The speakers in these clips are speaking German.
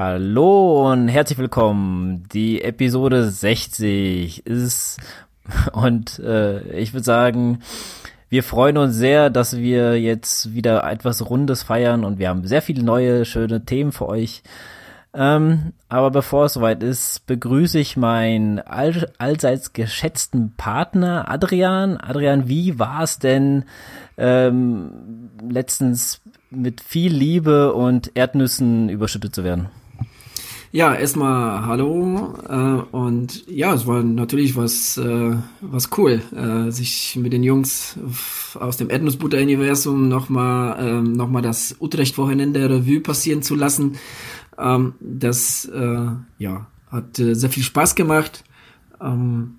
Hallo und herzlich willkommen. Die Episode 60 ist und äh, ich würde sagen, wir freuen uns sehr, dass wir jetzt wieder etwas Rundes feiern und wir haben sehr viele neue, schöne Themen für euch. Ähm, aber bevor es soweit ist, begrüße ich meinen all, allseits geschätzten Partner Adrian. Adrian, wie war es denn ähm, letztens mit viel Liebe und Erdnüssen überschüttet zu werden? Ja, erstmal hallo äh, und ja, es war natürlich was äh, was cool, äh, sich mit den Jungs aus dem Erdnussbutter-Universum nochmal ähm, noch das Utrecht-Wochenende Revue passieren zu lassen. Ähm, das äh, ja hat äh, sehr viel Spaß gemacht. Ähm,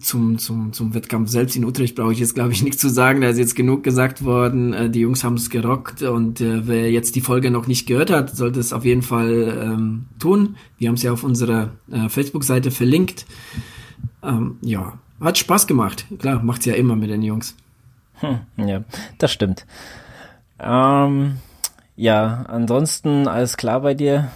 zum, zum, zum Wettkampf selbst in Utrecht brauche ich jetzt, glaube ich, nichts zu sagen. Da ist jetzt genug gesagt worden. Äh, die Jungs haben es gerockt und äh, wer jetzt die Folge noch nicht gehört hat, sollte es auf jeden Fall ähm, tun. Wir haben es ja auf unserer äh, Facebook-Seite verlinkt. Ähm, ja, hat Spaß gemacht. Klar, macht's ja immer mit den Jungs. Hm, ja, das stimmt. Ähm, ja, ansonsten alles klar bei dir?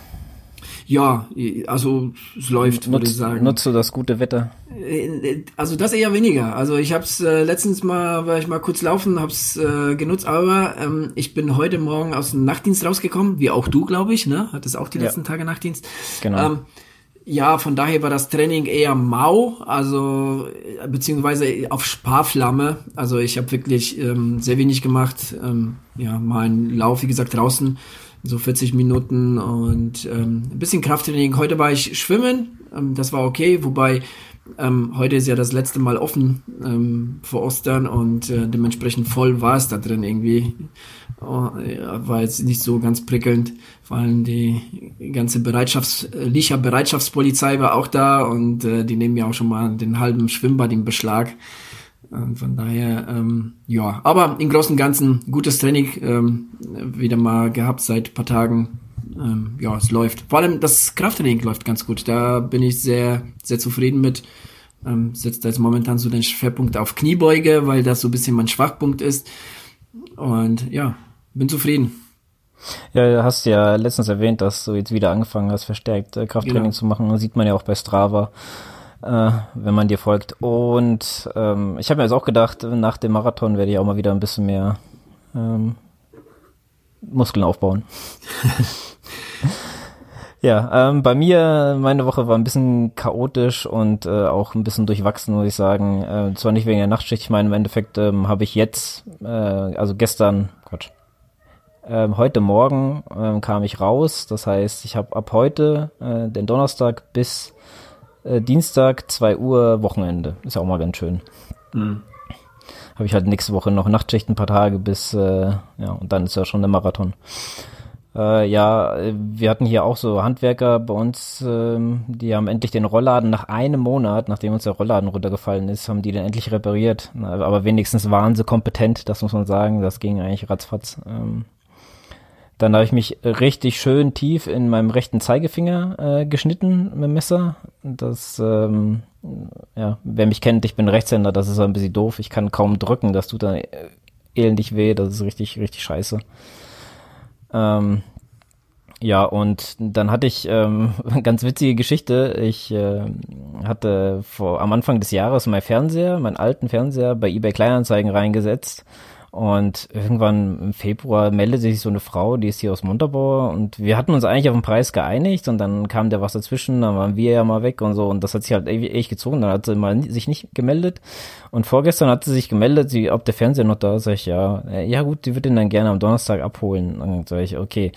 Ja, also es läuft, würde ich sagen. Nutzt du das gute Wetter? Äh, also das eher weniger. Also ich habe es äh, letztens mal, war ich mal kurz laufen, habe es äh, genutzt, aber ähm, ich bin heute Morgen aus dem Nachtdienst rausgekommen, wie auch du, glaube ich, ne? Hattest auch die ja. letzten Tage Nachtdienst. Genau. Ähm, ja, von daher war das Training eher mau, also äh, beziehungsweise auf Sparflamme. Also ich habe wirklich ähm, sehr wenig gemacht. Ähm, ja, mein Lauf, wie gesagt, draußen so 40 Minuten und ähm, ein bisschen Krafttraining. Heute war ich schwimmen, ähm, das war okay, wobei ähm, heute ist ja das letzte Mal offen ähm, vor Ostern und äh, dementsprechend voll war es da drin irgendwie. Oh, ja, war jetzt nicht so ganz prickelnd, vor allem die ganze Bereitschafts-, Licher Bereitschaftspolizei war auch da und äh, die nehmen ja auch schon mal den halben Schwimmbad in Beschlag. Und von daher, ähm, ja, aber im Großen und Ganzen gutes Training ähm, wieder mal gehabt seit paar Tagen. Ähm, ja, es läuft. Vor allem das Krafttraining läuft ganz gut. Da bin ich sehr, sehr zufrieden mit. Ähm, setzt jetzt momentan so den Schwerpunkt auf Kniebeuge, weil das so ein bisschen mein Schwachpunkt ist. Und ja, bin zufrieden. Ja, du hast ja letztens erwähnt, dass du jetzt wieder angefangen hast, verstärkt äh, Krafttraining genau. zu machen. Das sieht man ja auch bei Strava äh, wenn man dir folgt. Und ähm, ich habe mir jetzt auch gedacht, nach dem Marathon werde ich auch mal wieder ein bisschen mehr ähm, Muskeln aufbauen. ja, ähm, bei mir, meine Woche war ein bisschen chaotisch und äh, auch ein bisschen durchwachsen, muss ich sagen. Äh, zwar nicht wegen der Nachtschicht, ich meine, im Endeffekt ähm, habe ich jetzt, äh, also gestern, Quatsch, ähm, heute Morgen ähm, kam ich raus. Das heißt, ich habe ab heute, äh, den Donnerstag bis äh, Dienstag, 2 Uhr, Wochenende. Ist ja auch mal ganz schön. Mhm. Habe ich halt nächste Woche noch Nachtschicht ein paar Tage bis, äh, ja, und dann ist ja schon der Marathon. Äh, ja, wir hatten hier auch so Handwerker bei uns, ähm, die haben endlich den Rollladen nach einem Monat, nachdem uns der Rollladen runtergefallen ist, haben die den endlich repariert. Aber wenigstens waren sie kompetent, das muss man sagen. Das ging eigentlich ratzfatz. Ähm, dann habe ich mich richtig schön tief in meinem rechten Zeigefinger äh, geschnitten mit dem Messer. Das, ähm, ja, wer mich kennt, ich bin Rechtshänder, das ist ein bisschen doof. Ich kann kaum drücken, das tut dann äh, elendig weh, das ist richtig, richtig scheiße. Ähm, ja, und dann hatte ich ähm, ganz witzige Geschichte. Ich äh, hatte vor am Anfang des Jahres mein Fernseher, meinen alten Fernseher bei eBay Kleinanzeigen reingesetzt und irgendwann im Februar meldet sich so eine Frau, die ist hier aus Montabaur und wir hatten uns eigentlich auf den Preis geeinigt und dann kam der was dazwischen, dann waren wir ja mal weg und so. Und das hat sich halt echt gezogen, dann hat sie mal sich nicht gemeldet. Und vorgestern hat sie sich gemeldet, sie, ob der Fernseher noch da ist, sag ich ja, ja gut, die wird ihn dann gerne am Donnerstag abholen. Und dann sag ich, okay.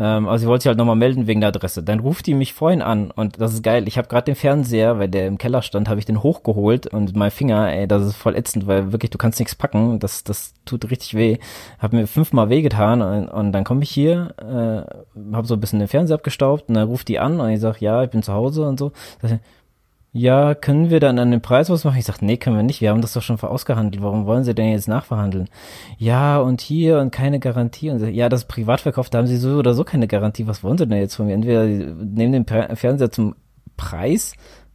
Ähm, also sie wollte sich halt nochmal melden wegen der Adresse. Dann ruft die mich vorhin an und das ist geil. Ich habe gerade den Fernseher, weil der im Keller stand, habe ich den hochgeholt und mein Finger, ey, das ist voll ätzend, weil wirklich du kannst nichts packen. Das das tut richtig weh. Hab mir fünfmal wehgetan und, und dann komme ich hier, äh, habe so ein bisschen den Fernseher abgestaubt und dann ruft die an und ich sag, ja, ich bin zu Hause und so. Das, ja, können wir dann an den Preis was machen? Ich sag, nee, können wir nicht. Wir haben das doch schon ausgehandelt. Warum wollen Sie denn jetzt nachverhandeln? Ja, und hier und keine Garantie. Und ja, das Privatverkauf, da haben Sie so oder so keine Garantie. Was wollen Sie denn jetzt von mir? Entweder nehmen den Fernseher zum Preis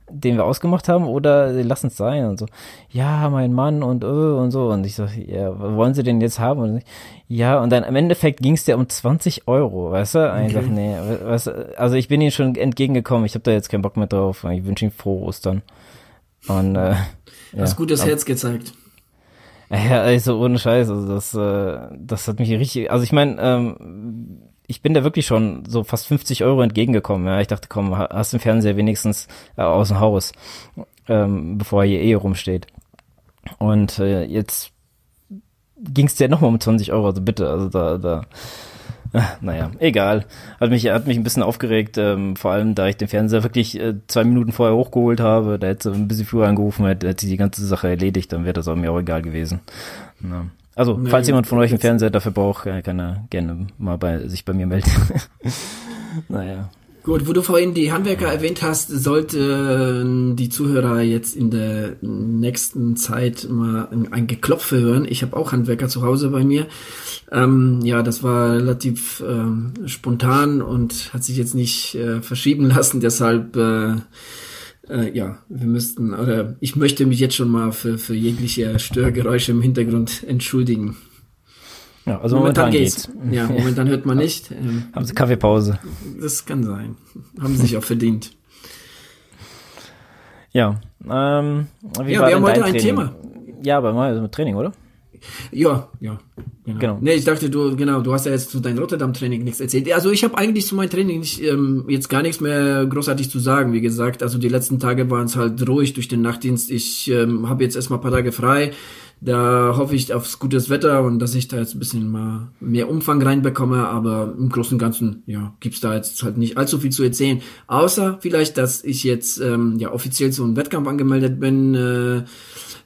den wir ausgemacht haben, oder lass uns sein und so. Ja, mein Mann und äh, und so. Und ich so, ja, wollen Sie den jetzt haben? Und ich, ja, und dann im Endeffekt ging es dir um 20 Euro, weißt du? Und ich sag, nee, weißt du, also ich bin ihm schon entgegengekommen, ich habe da jetzt keinen Bock mehr drauf. Ich wünsche ihm frohe Ostern. Und äh, ja, Hast gutes Herz gezeigt. Ja, also ohne Scheiß, also das, äh, das hat mich richtig, also ich meine, ähm, ich bin da wirklich schon so fast 50 Euro entgegengekommen. Ja, ich dachte, komm, hast den Fernseher wenigstens äh, aus dem Haus, ähm, bevor er hier eh rumsteht. Und äh, jetzt ging es dir nochmal um 20 Euro, also bitte, also da, da, äh, naja, egal. Hat mich, hat mich ein bisschen aufgeregt, ähm, vor allem da ich den Fernseher wirklich äh, zwei Minuten vorher hochgeholt habe, da hätte ein bisschen früher angerufen, hätte, hätte die ganze Sache erledigt, dann wäre das auch mir auch egal gewesen. Ja. Also, nee, falls jemand von euch einen Fernseher dafür braucht, kann er gerne mal bei, sich bei mir melden. naja. Gut, wo du vorhin die Handwerker erwähnt hast, sollten die Zuhörer jetzt in der nächsten Zeit mal ein Geklopfe hören. Ich habe auch Handwerker zu Hause bei mir. Ähm, ja, das war relativ ähm, spontan und hat sich jetzt nicht äh, verschieben lassen. Deshalb äh, äh, ja, wir müssten, oder ich möchte mich jetzt schon mal für, für jegliche Störgeräusche im Hintergrund entschuldigen. Ja, also momentan, momentan geht's. geht's. Ja, momentan hört man nicht. Ähm, haben Sie Kaffeepause? Das kann sein. Haben Sie sich auch verdient. Ja, ähm, wie ja, wir haben heute ein Training? Thema. Ja, aber mal mit Training, oder? Ja, ja. Genau. genau. Nee, ich dachte, du, genau, du hast ja jetzt zu deinem Rotterdam-Training nichts erzählt. Also ich habe eigentlich zu meinem Training nicht, ähm, jetzt gar nichts mehr großartig zu sagen. Wie gesagt, also die letzten Tage waren es halt ruhig durch den Nachtdienst. Ich ähm, habe jetzt erstmal ein paar Tage frei. Da hoffe ich aufs gutes Wetter und dass ich da jetzt ein bisschen mal mehr Umfang reinbekomme, aber im Großen und Ganzen, ja, gibt's da jetzt halt nicht allzu viel zu erzählen. Außer vielleicht, dass ich jetzt ähm, ja offiziell zu einem Wettkampf angemeldet bin. Äh,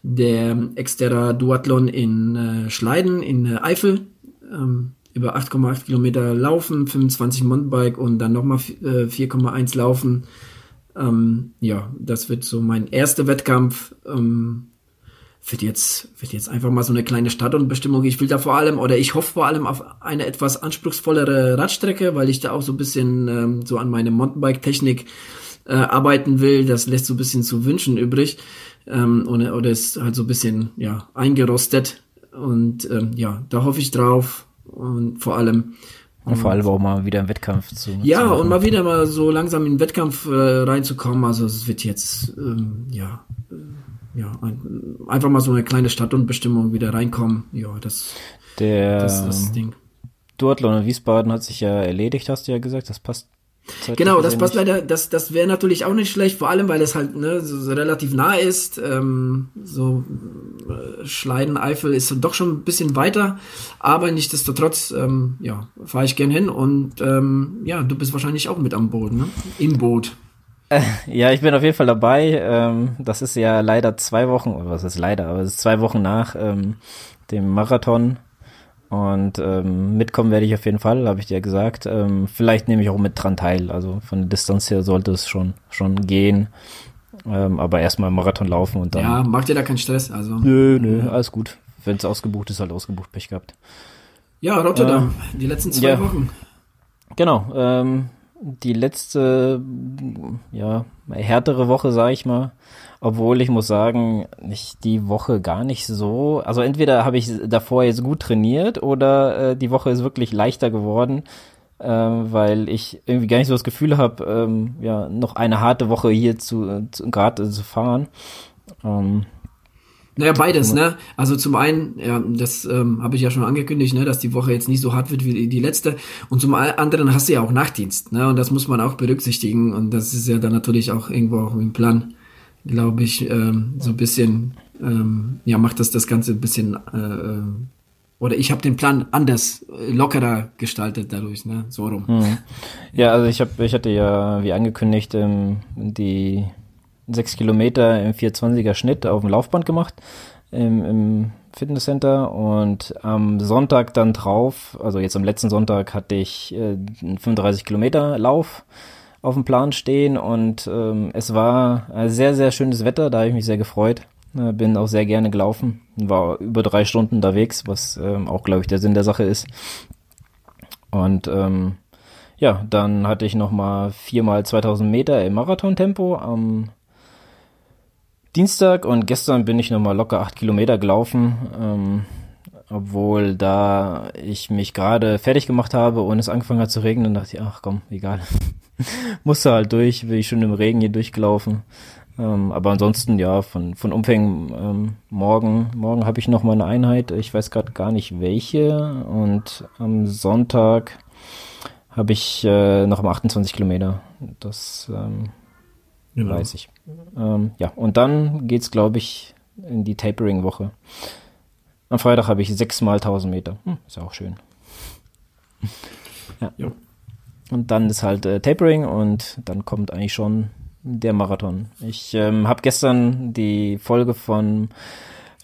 der Exterra Duathlon in äh, Schleiden in äh, Eifel. Ähm, über 8,8 Kilometer laufen, 25 Mountainbike und dann nochmal äh, 4,1 laufen. Ähm, ja, das wird so mein erster Wettkampf. Ähm, wird jetzt, wird jetzt einfach mal so eine kleine Stadtbestimmung. Ich will da vor allem, oder ich hoffe vor allem auf eine etwas anspruchsvollere Radstrecke, weil ich da auch so ein bisschen ähm, so an meine Mountainbike-Technik äh, arbeiten will. Das lässt so ein bisschen zu wünschen übrig ähm, oder, oder ist halt so ein bisschen ja eingerostet und ähm, ja, da hoffe ich drauf und vor allem und vor allem auch mal wieder im Wettkampf zu. Ja, zu und mal wieder mal so langsam in den Wettkampf äh, reinzukommen. Also es wird jetzt ähm, ja äh, ja ein, einfach mal so eine kleine Stadtundbestimmung wieder reinkommen. Ja, das der das, das Ding. Duathlon in Wiesbaden hat sich ja erledigt, hast du ja gesagt. Das passt Genau, das passt leider, das, das wäre natürlich auch nicht schlecht, vor allem, weil es halt ne, so, so relativ nah ist. Ähm, so äh, Schleiden-Eifel ist doch schon ein bisschen weiter, aber nichtsdestotrotz, ähm, ja, fahre ich gern hin und ähm, ja, du bist wahrscheinlich auch mit am Boot, ne? Im Boot. Äh, ja, ich bin auf jeden Fall dabei. Ähm, das ist ja leider zwei Wochen, oder was ist leider, aber es ist zwei Wochen nach ähm, dem Marathon und ähm, mitkommen werde ich auf jeden Fall, habe ich dir gesagt. Ähm, vielleicht nehme ich auch mit dran teil. Also von der Distanz her sollte es schon, schon gehen. Ähm, aber erstmal Marathon laufen und dann. Ja, macht dir da keinen Stress. Also. Nö, nö, alles gut. Wenn es ausgebucht ist, halt ausgebucht, Pech gehabt. Ja, Rotterdam, äh, die letzten zwei ja, Wochen. Genau, ähm, die letzte, ja, härtere Woche, sag ich mal. Obwohl ich muss sagen, nicht die Woche gar nicht so. Also entweder habe ich davor jetzt gut trainiert oder äh, die Woche ist wirklich leichter geworden, äh, weil ich irgendwie gar nicht so das Gefühl habe, ähm, ja, noch eine harte Woche hier zu, zu gerade zu fahren. Ähm, naja, beides, ne? Also zum einen, ja, das ähm, habe ich ja schon angekündigt, ne, dass die Woche jetzt nicht so hart wird wie die letzte. Und zum anderen hast du ja auch Nachtdienst, ne? Und das muss man auch berücksichtigen. Und das ist ja dann natürlich auch irgendwo auch im Plan glaube ich, ähm, so ein bisschen, ähm, ja, macht das das Ganze ein bisschen, äh, äh oder ich habe den Plan anders, äh, lockerer gestaltet dadurch, ne, so rum. Hm. Ja, also ich habe, ich hatte ja, wie angekündigt, ähm, die sechs Kilometer im 420er Schnitt auf dem Laufband gemacht im, im Fitnesscenter und am Sonntag dann drauf, also jetzt am letzten Sonntag hatte ich äh, einen 35 Kilometer Lauf auf dem Plan stehen und ähm, es war sehr, sehr schönes Wetter, da habe ich mich sehr gefreut. Äh, bin auch sehr gerne gelaufen, war über drei Stunden unterwegs, was ähm, auch, glaube ich, der Sinn der Sache ist. Und ähm, ja, dann hatte ich nochmal viermal 2000 Meter im Marathontempo am Dienstag und gestern bin ich nochmal locker acht Kilometer gelaufen, ähm, obwohl da ich mich gerade fertig gemacht habe und es angefangen hat zu regnen, dachte ich, ach komm, egal. Musste halt durch, bin ich schon im Regen hier durchgelaufen. Ähm, aber ansonsten, ja, von, von Umfängen, ähm, morgen, morgen habe ich noch mal eine Einheit, ich weiß gerade gar nicht welche und am Sonntag habe ich äh, noch mal 28 Kilometer. Das ähm, genau. weiß ich. Ähm, ja, und dann geht's, glaube ich, in die Tapering-Woche. Am Freitag habe ich sechs mal 1000 Meter. Hm, ist ja auch schön. ja. ja. Und dann ist halt äh, Tapering und dann kommt eigentlich schon der Marathon. Ich ähm, habe gestern die Folge von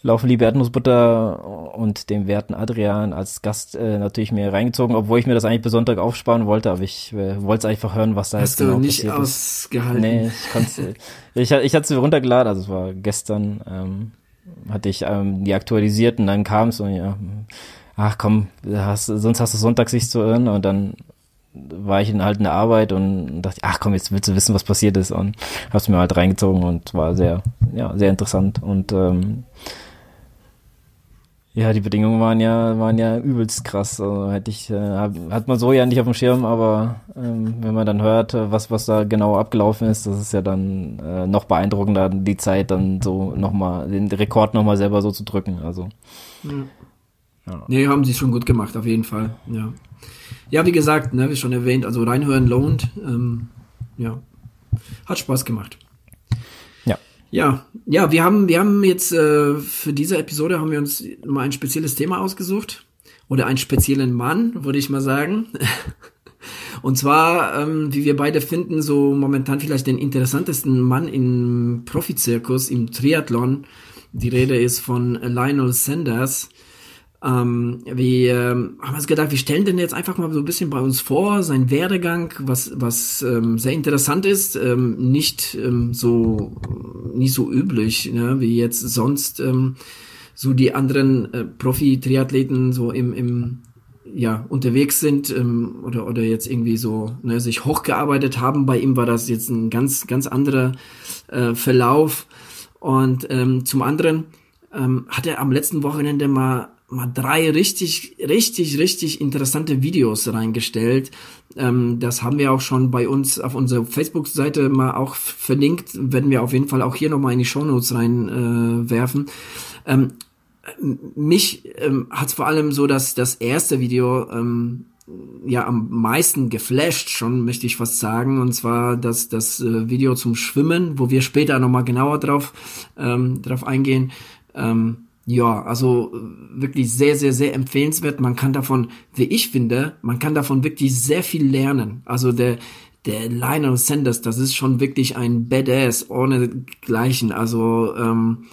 Laufen liebe Erdnussbutter und dem werten Adrian als Gast äh, natürlich mir reingezogen, obwohl ich mir das eigentlich bis Sonntag aufsparen wollte, aber ich äh, wollte einfach hören, was da Hast jetzt genau passiert ist. Hast du nicht ausgehalten? Nee, ich kann's, ich, ich hatte sie runtergeladen, also es war gestern, ähm, hatte ich ähm, die aktualisiert und dann kam es und ja, ach komm, hast, sonst hast du Sonntag sich zu irren und dann war ich in halt in der Arbeit und dachte, ach komm, jetzt willst du wissen, was passiert ist und hab's mir halt reingezogen und war sehr, ja, sehr interessant und ähm, ja, die Bedingungen waren ja, waren ja übelst krass. Also hätte ich, äh, hat man so ja nicht auf dem Schirm, aber ähm, wenn man dann hört, was, was da genau abgelaufen ist, das ist ja dann äh, noch beeindruckender, die Zeit dann so nochmal, den Rekord nochmal selber so zu drücken. Also. Ja. ja. Nee, haben sie schon gut gemacht, auf jeden Fall. Ja. Ja, wie gesagt, ne, wie schon erwähnt, also reinhören lohnt. Ähm, ja, hat Spaß gemacht. Ja. Ja, wir haben, wir haben jetzt äh, für diese Episode haben wir uns mal ein spezielles Thema ausgesucht oder einen speziellen Mann, würde ich mal sagen. Und zwar, ähm, wie wir beide finden, so momentan vielleicht den interessantesten Mann im Profizirkus, im Triathlon. Die Rede ist von Lionel Sanders. Ähm, wir ähm, haben uns gedacht, wir stellen den jetzt einfach mal so ein bisschen bei uns vor, sein Werdegang, was, was ähm, sehr interessant ist, ähm, nicht ähm, so nicht so üblich, ne, wie jetzt sonst ähm, so die anderen äh, Profi-Triathleten so im, im ja, unterwegs sind ähm, oder, oder jetzt irgendwie so ne, sich hochgearbeitet haben. Bei ihm war das jetzt ein ganz, ganz anderer äh, Verlauf. Und ähm, zum anderen ähm, hat er am letzten Wochenende mal mal drei richtig, richtig, richtig interessante Videos reingestellt. Ähm, das haben wir auch schon bei uns auf unserer Facebook-Seite mal auch verlinkt. Werden wir auf jeden Fall auch hier nochmal in die Shownotes reinwerfen. Äh, ähm, mich ähm, hat vor allem so, dass das erste Video ähm, ja am meisten geflasht schon, möchte ich fast sagen. Und zwar das, das äh, Video zum Schwimmen, wo wir später nochmal genauer drauf, ähm, drauf eingehen. Ähm, ja, also äh, wirklich sehr, sehr, sehr empfehlenswert. Man kann davon, wie ich finde, man kann davon wirklich sehr viel lernen. Also der, der Lionel Sanders, das ist schon wirklich ein Badass ohne Gleichen. Also ähm,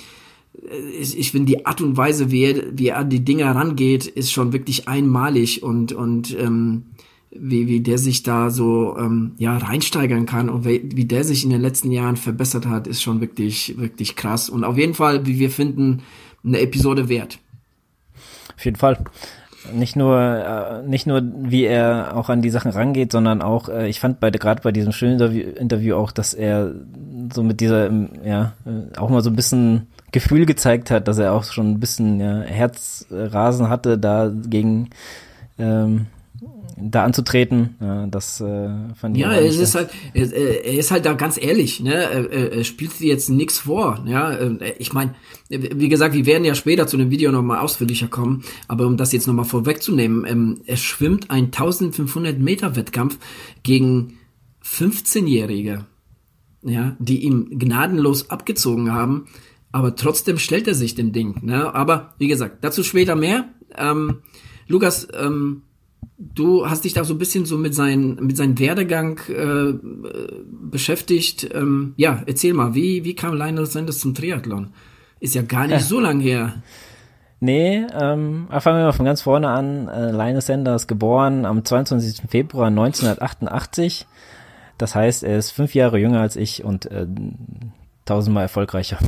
ich, ich finde die Art und Weise, wie er, wie er an die Dinger rangeht, ist schon wirklich einmalig und und ähm, wie, wie der sich da so ähm, ja reinsteigern kann und wie, wie der sich in den letzten Jahren verbessert hat, ist schon wirklich wirklich krass und auf jeden Fall, wie wir finden, eine Episode wert. Auf jeden Fall. Nicht nur, äh, nicht nur, wie er auch an die Sachen rangeht, sondern auch, äh, ich fand bei gerade bei diesem schönen Interview, Interview auch, dass er so mit dieser, ähm, ja, äh, auch mal so ein bisschen Gefühl gezeigt hat, dass er auch schon ein bisschen ja, Herzrasen hatte da gegen ähm, da anzutreten, ja, das äh, fand ich Ja, es ist halt, er, er, ist halt da ganz ehrlich, ne? Er, er spielt jetzt nichts vor, ja. Äh, ich meine, wie gesagt, wir werden ja später zu dem Video nochmal ausführlicher kommen, aber um das jetzt nochmal vorwegzunehmen, ähm, er schwimmt ein 1500 Meter Wettkampf gegen 15-Jährige, ja, die ihm gnadenlos abgezogen haben, aber trotzdem stellt er sich dem Ding, ne? Aber wie gesagt, dazu später mehr. Ähm, Lukas, ähm, du hast dich da so ein bisschen so mit, sein, mit seinem Werdegang äh, beschäftigt. Ähm, ja, erzähl mal, wie, wie kam Lionel Sanders zum Triathlon? Ist ja gar nicht ja. so lang her. Nee, ähm, fangen wir mal von ganz vorne an. Äh, Lionel Sanders geboren am 22. Februar 1988. Das heißt, er ist fünf Jahre jünger als ich und äh, tausendmal erfolgreicher.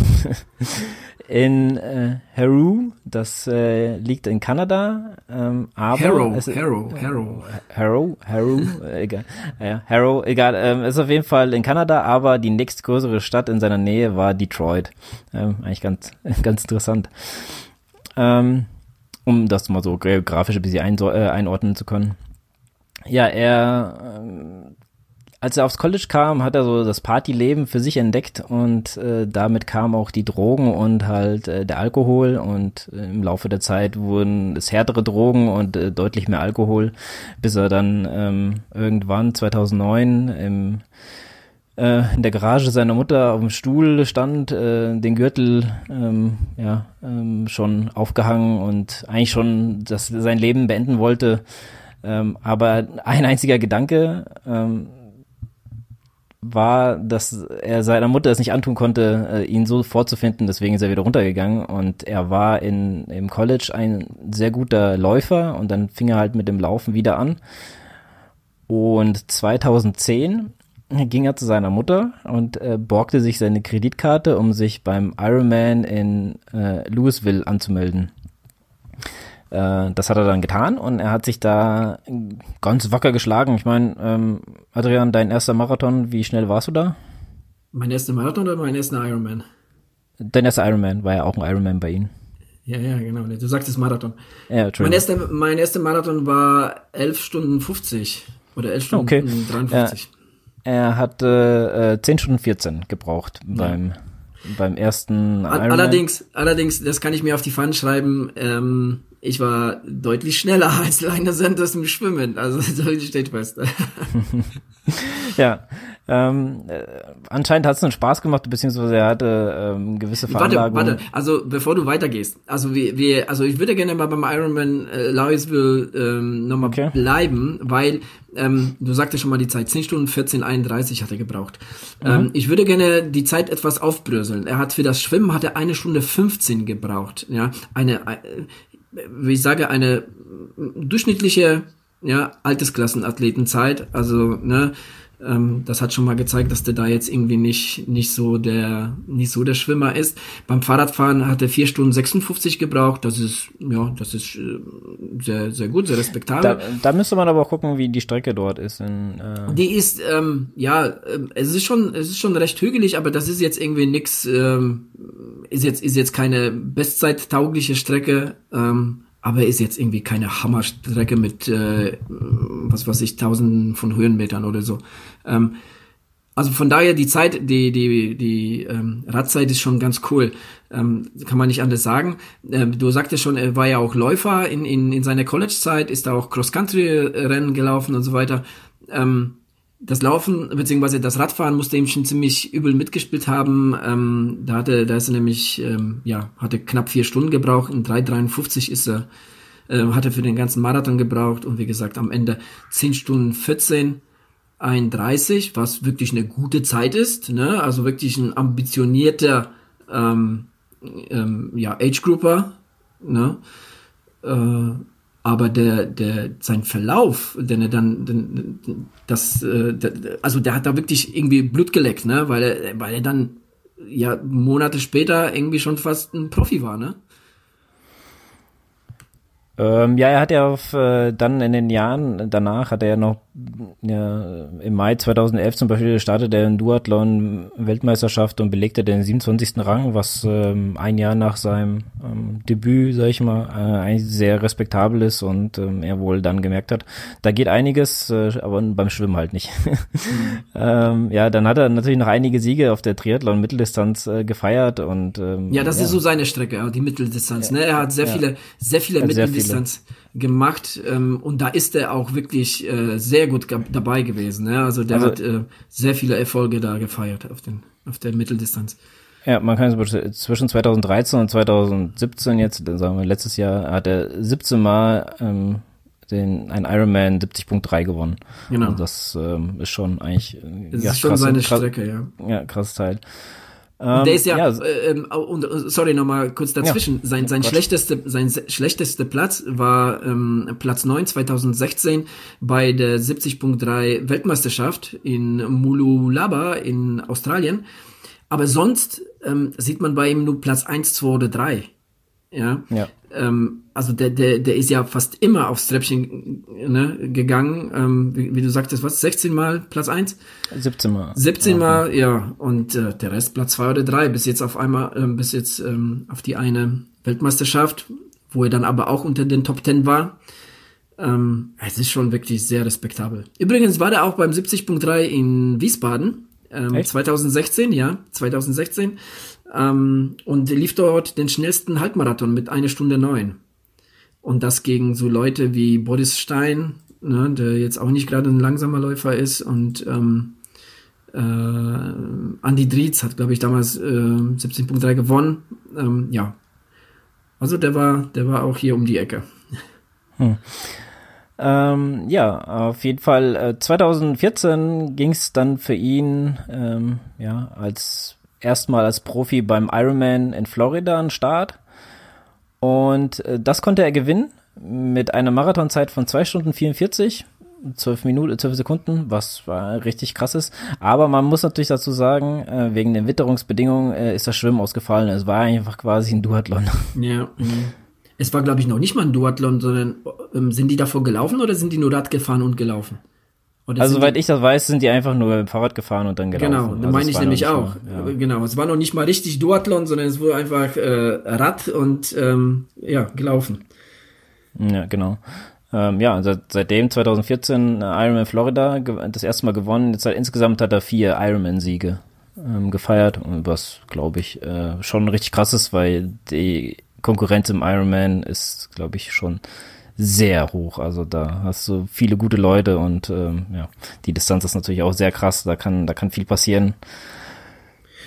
in äh, Haru, das äh, liegt in Kanada, ähm, aber Harrow, es, Harrow, Harrow. Harrow, Harrow, äh, egal, ja, Harrow, egal, ähm, ist auf jeden Fall in Kanada, aber die nächstgrößere Stadt in seiner Nähe war Detroit. Ähm, eigentlich ganz, ganz interessant. Ähm, um das mal so geografisch ein bisschen ein, äh, einordnen zu können. Ja, er, ähm, als er aufs College kam, hat er so das Partyleben für sich entdeckt und äh, damit kam auch die Drogen und halt äh, der Alkohol und äh, im Laufe der Zeit wurden es härtere Drogen und äh, deutlich mehr Alkohol, bis er dann ähm, irgendwann 2009 im äh, in der Garage seiner Mutter auf dem Stuhl stand, äh, den Gürtel ähm, ja ähm, schon aufgehangen und eigentlich schon das sein Leben beenden wollte. Ähm, aber ein einziger Gedanke ähm, war, dass er seiner Mutter es nicht antun konnte, äh, ihn so vorzufinden, deswegen ist er wieder runtergegangen und er war in, im College ein sehr guter Läufer und dann fing er halt mit dem Laufen wieder an. Und 2010 ging er zu seiner Mutter und äh, borgte sich seine Kreditkarte, um sich beim Ironman in äh, Louisville anzumelden. Äh, das hat er dann getan und er hat sich da ganz wacker geschlagen. Ich meine, ähm, Adrian, dein erster Marathon, wie schnell warst du da? Mein erster Marathon oder mein erster Ironman? Dein erster Ironman war ja auch ein Ironman bei Ihnen. Ja, ja, genau. Du sagtest Marathon. Ja, mein, erster, mein erster Marathon war 11 Stunden 50 oder 11 Stunden okay. 53. Er, er hat äh, 10 Stunden 14 gebraucht ja. beim beim ersten Ironman. Allerdings, allerdings, das kann ich mir auf die Pfanne schreiben. Ähm, ich war deutlich schneller als Leiner Sanders im Schwimmen. Also so steht fest. ja. Ähm, äh, anscheinend hat es einen Spaß gemacht, beziehungsweise er hatte ähm, gewisse Veranlagung. Warte, warte, also bevor du weitergehst, also wir, wir also ich würde gerne mal beim Ironman äh, Louisville ähm, nochmal okay. bleiben, weil ähm, du sagtest schon mal die Zeit, 10 Stunden 14,31 hat er gebraucht. Mhm. Ähm, ich würde gerne die Zeit etwas aufbröseln. Er hat für das Schwimmen hat er eine Stunde 15 gebraucht. Ja, eine, äh, wie ich sage, eine durchschnittliche ja, Altersklassenathletenzeit. Also, ne, ähm, das hat schon mal gezeigt, dass der da jetzt irgendwie nicht, nicht so der, nicht so der Schwimmer ist. Beim Fahrradfahren hat er vier Stunden 56 gebraucht. Das ist, ja, das ist äh, sehr, sehr gut, sehr respektabel. Da, da müsste man aber auch gucken, wie die Strecke dort ist. In, äh die ist, ähm, ja, äh, es ist schon, es ist schon recht hügelig, aber das ist jetzt irgendwie nix, ähm, ist jetzt, ist jetzt keine bestzeittaugliche Strecke. Ähm, aber ist jetzt irgendwie keine Hammerstrecke mit, äh, was weiß ich, tausenden von Höhenmetern oder so. Ähm, also von daher die Zeit, die die die ähm, Radzeit ist schon ganz cool, ähm, kann man nicht anders sagen. Ähm, du sagtest schon, er war ja auch Läufer in in, in seiner College-Zeit, ist da auch Cross-Country-Rennen gelaufen und so weiter. Ähm, das Laufen beziehungsweise das Radfahren musste ihm schon ziemlich übel mitgespielt haben. Ähm, da hatte, da ist er nämlich, ähm, ja, hatte knapp vier Stunden gebraucht. In 3,53 ist er, äh, hat er für den ganzen Marathon gebraucht und wie gesagt am Ende 10 Stunden 14. 31, was wirklich eine gute Zeit ist, ne? Also wirklich ein ambitionierter ähm, ähm, ja, Age-Grouper, ne? Äh, aber der, der, sein Verlauf, denn er dann, denn, das, äh, der, also der hat da wirklich irgendwie Blut geleckt, ne, weil er, weil er dann ja Monate später irgendwie schon fast ein Profi war, ne? Ähm, ja, er hat ja auf, äh, dann in den Jahren danach hat er ja noch ja, im Mai 2011 zum Beispiel startete er in Duathlon Weltmeisterschaft und belegte den 27. Rang, was ähm, ein Jahr nach seinem ähm, Debüt, sag ich mal, äh, eigentlich sehr respektabel ist und ähm, er wohl dann gemerkt hat, da geht einiges, äh, aber beim Schwimmen halt nicht. ähm, ja, dann hat er natürlich noch einige Siege auf der Triathlon Mitteldistanz äh, gefeiert und ähm, ja, das ja. ist so seine Strecke, die Mitteldistanz. Ja. Ne, er hat sehr ja. viele, sehr viele Mitteldistanz. Sehr viele gemacht ähm, und da ist er auch wirklich äh, sehr gut dabei gewesen. Ne? Also der also, hat äh, sehr viele Erfolge da gefeiert auf, den, auf der Mitteldistanz. Ja, man kann es zwischen 2013 und 2017 jetzt, sagen wir letztes Jahr, hat er 17 Mal ähm, den ein Ironman 70.3 gewonnen. Genau. Und das ähm, ist schon eigentlich das ja, ist schon krass, seine krass, Strecke, ja. Ja, krasses Teil. Ähm, der ist ja, ja äh, ähm, und, sorry nochmal kurz dazwischen. Ja. Sein sein oh schlechteste sein schlechteste Platz war ähm, Platz 9 2016 bei der 70.3 Weltmeisterschaft in Mululaba in Australien. Aber sonst ähm, sieht man bei ihm nur Platz eins, zwei oder drei. Ja. Ja. Ähm, also der, der, der ist ja fast immer aufs Treppchen ne, gegangen. Ähm, wie, wie du sagtest, was? 16 Mal Platz eins 17 Mal. 17 Mal, ja. Und äh, der Rest Platz zwei oder drei bis jetzt auf einmal, ähm, bis jetzt ähm, auf die eine Weltmeisterschaft, wo er dann aber auch unter den Top Ten war. Ähm, es ist schon wirklich sehr respektabel. Übrigens war der auch beim 70.3 in Wiesbaden. Ähm, Echt? 2016, ja, 2016. Ähm, und lief dort den schnellsten Halbmarathon mit einer Stunde neun. Und das gegen so Leute wie Boris Stein, ne, der jetzt auch nicht gerade ein langsamer Läufer ist und ähm, äh, Andy Drietz hat, glaube ich, damals äh, 17.3 gewonnen. Ähm, ja. Also der war, der war auch hier um die Ecke. Ähm, ja, auf jeden Fall. Äh, 2014 ging es dann für ihn ähm, ja als erstmal als Profi beim Ironman in Florida den Start. Und äh, das konnte er gewinnen mit einer Marathonzeit von 2 Stunden 44, 12 Minuten, 12 Sekunden, was war richtig krass ist. Aber man muss natürlich dazu sagen, äh, wegen den Witterungsbedingungen äh, ist das Schwimmen ausgefallen. Es war einfach quasi ein Duathlon. Ja. mhm. Es war, glaube ich, noch nicht mal ein Duathlon, sondern ähm, sind die davor gelaufen oder sind die nur Rad gefahren und gelaufen? Also soweit ich das weiß, sind die einfach nur mit dem Fahrrad gefahren und dann gelaufen. Genau, Also meine ich nämlich auch. mal- ja. Genau, es war noch nicht mal richtig Duathlon, sondern es wurde einfach äh, Rad und ähm, ja, gelaufen. Ja, genau. Ähm, ja, seit, seitdem 2014 äh, Ironman Florida das erste Mal gewonnen. Jetzt hat, insgesamt hat er vier Ironman-Siege ähm, gefeiert, was glaube ich äh, schon richtig krass ist, weil die Konkurrenz im Ironman ist, glaube ich, schon sehr hoch. Also da hast du viele gute Leute und ähm, ja, die Distanz ist natürlich auch sehr krass. Da kann, da kann viel passieren.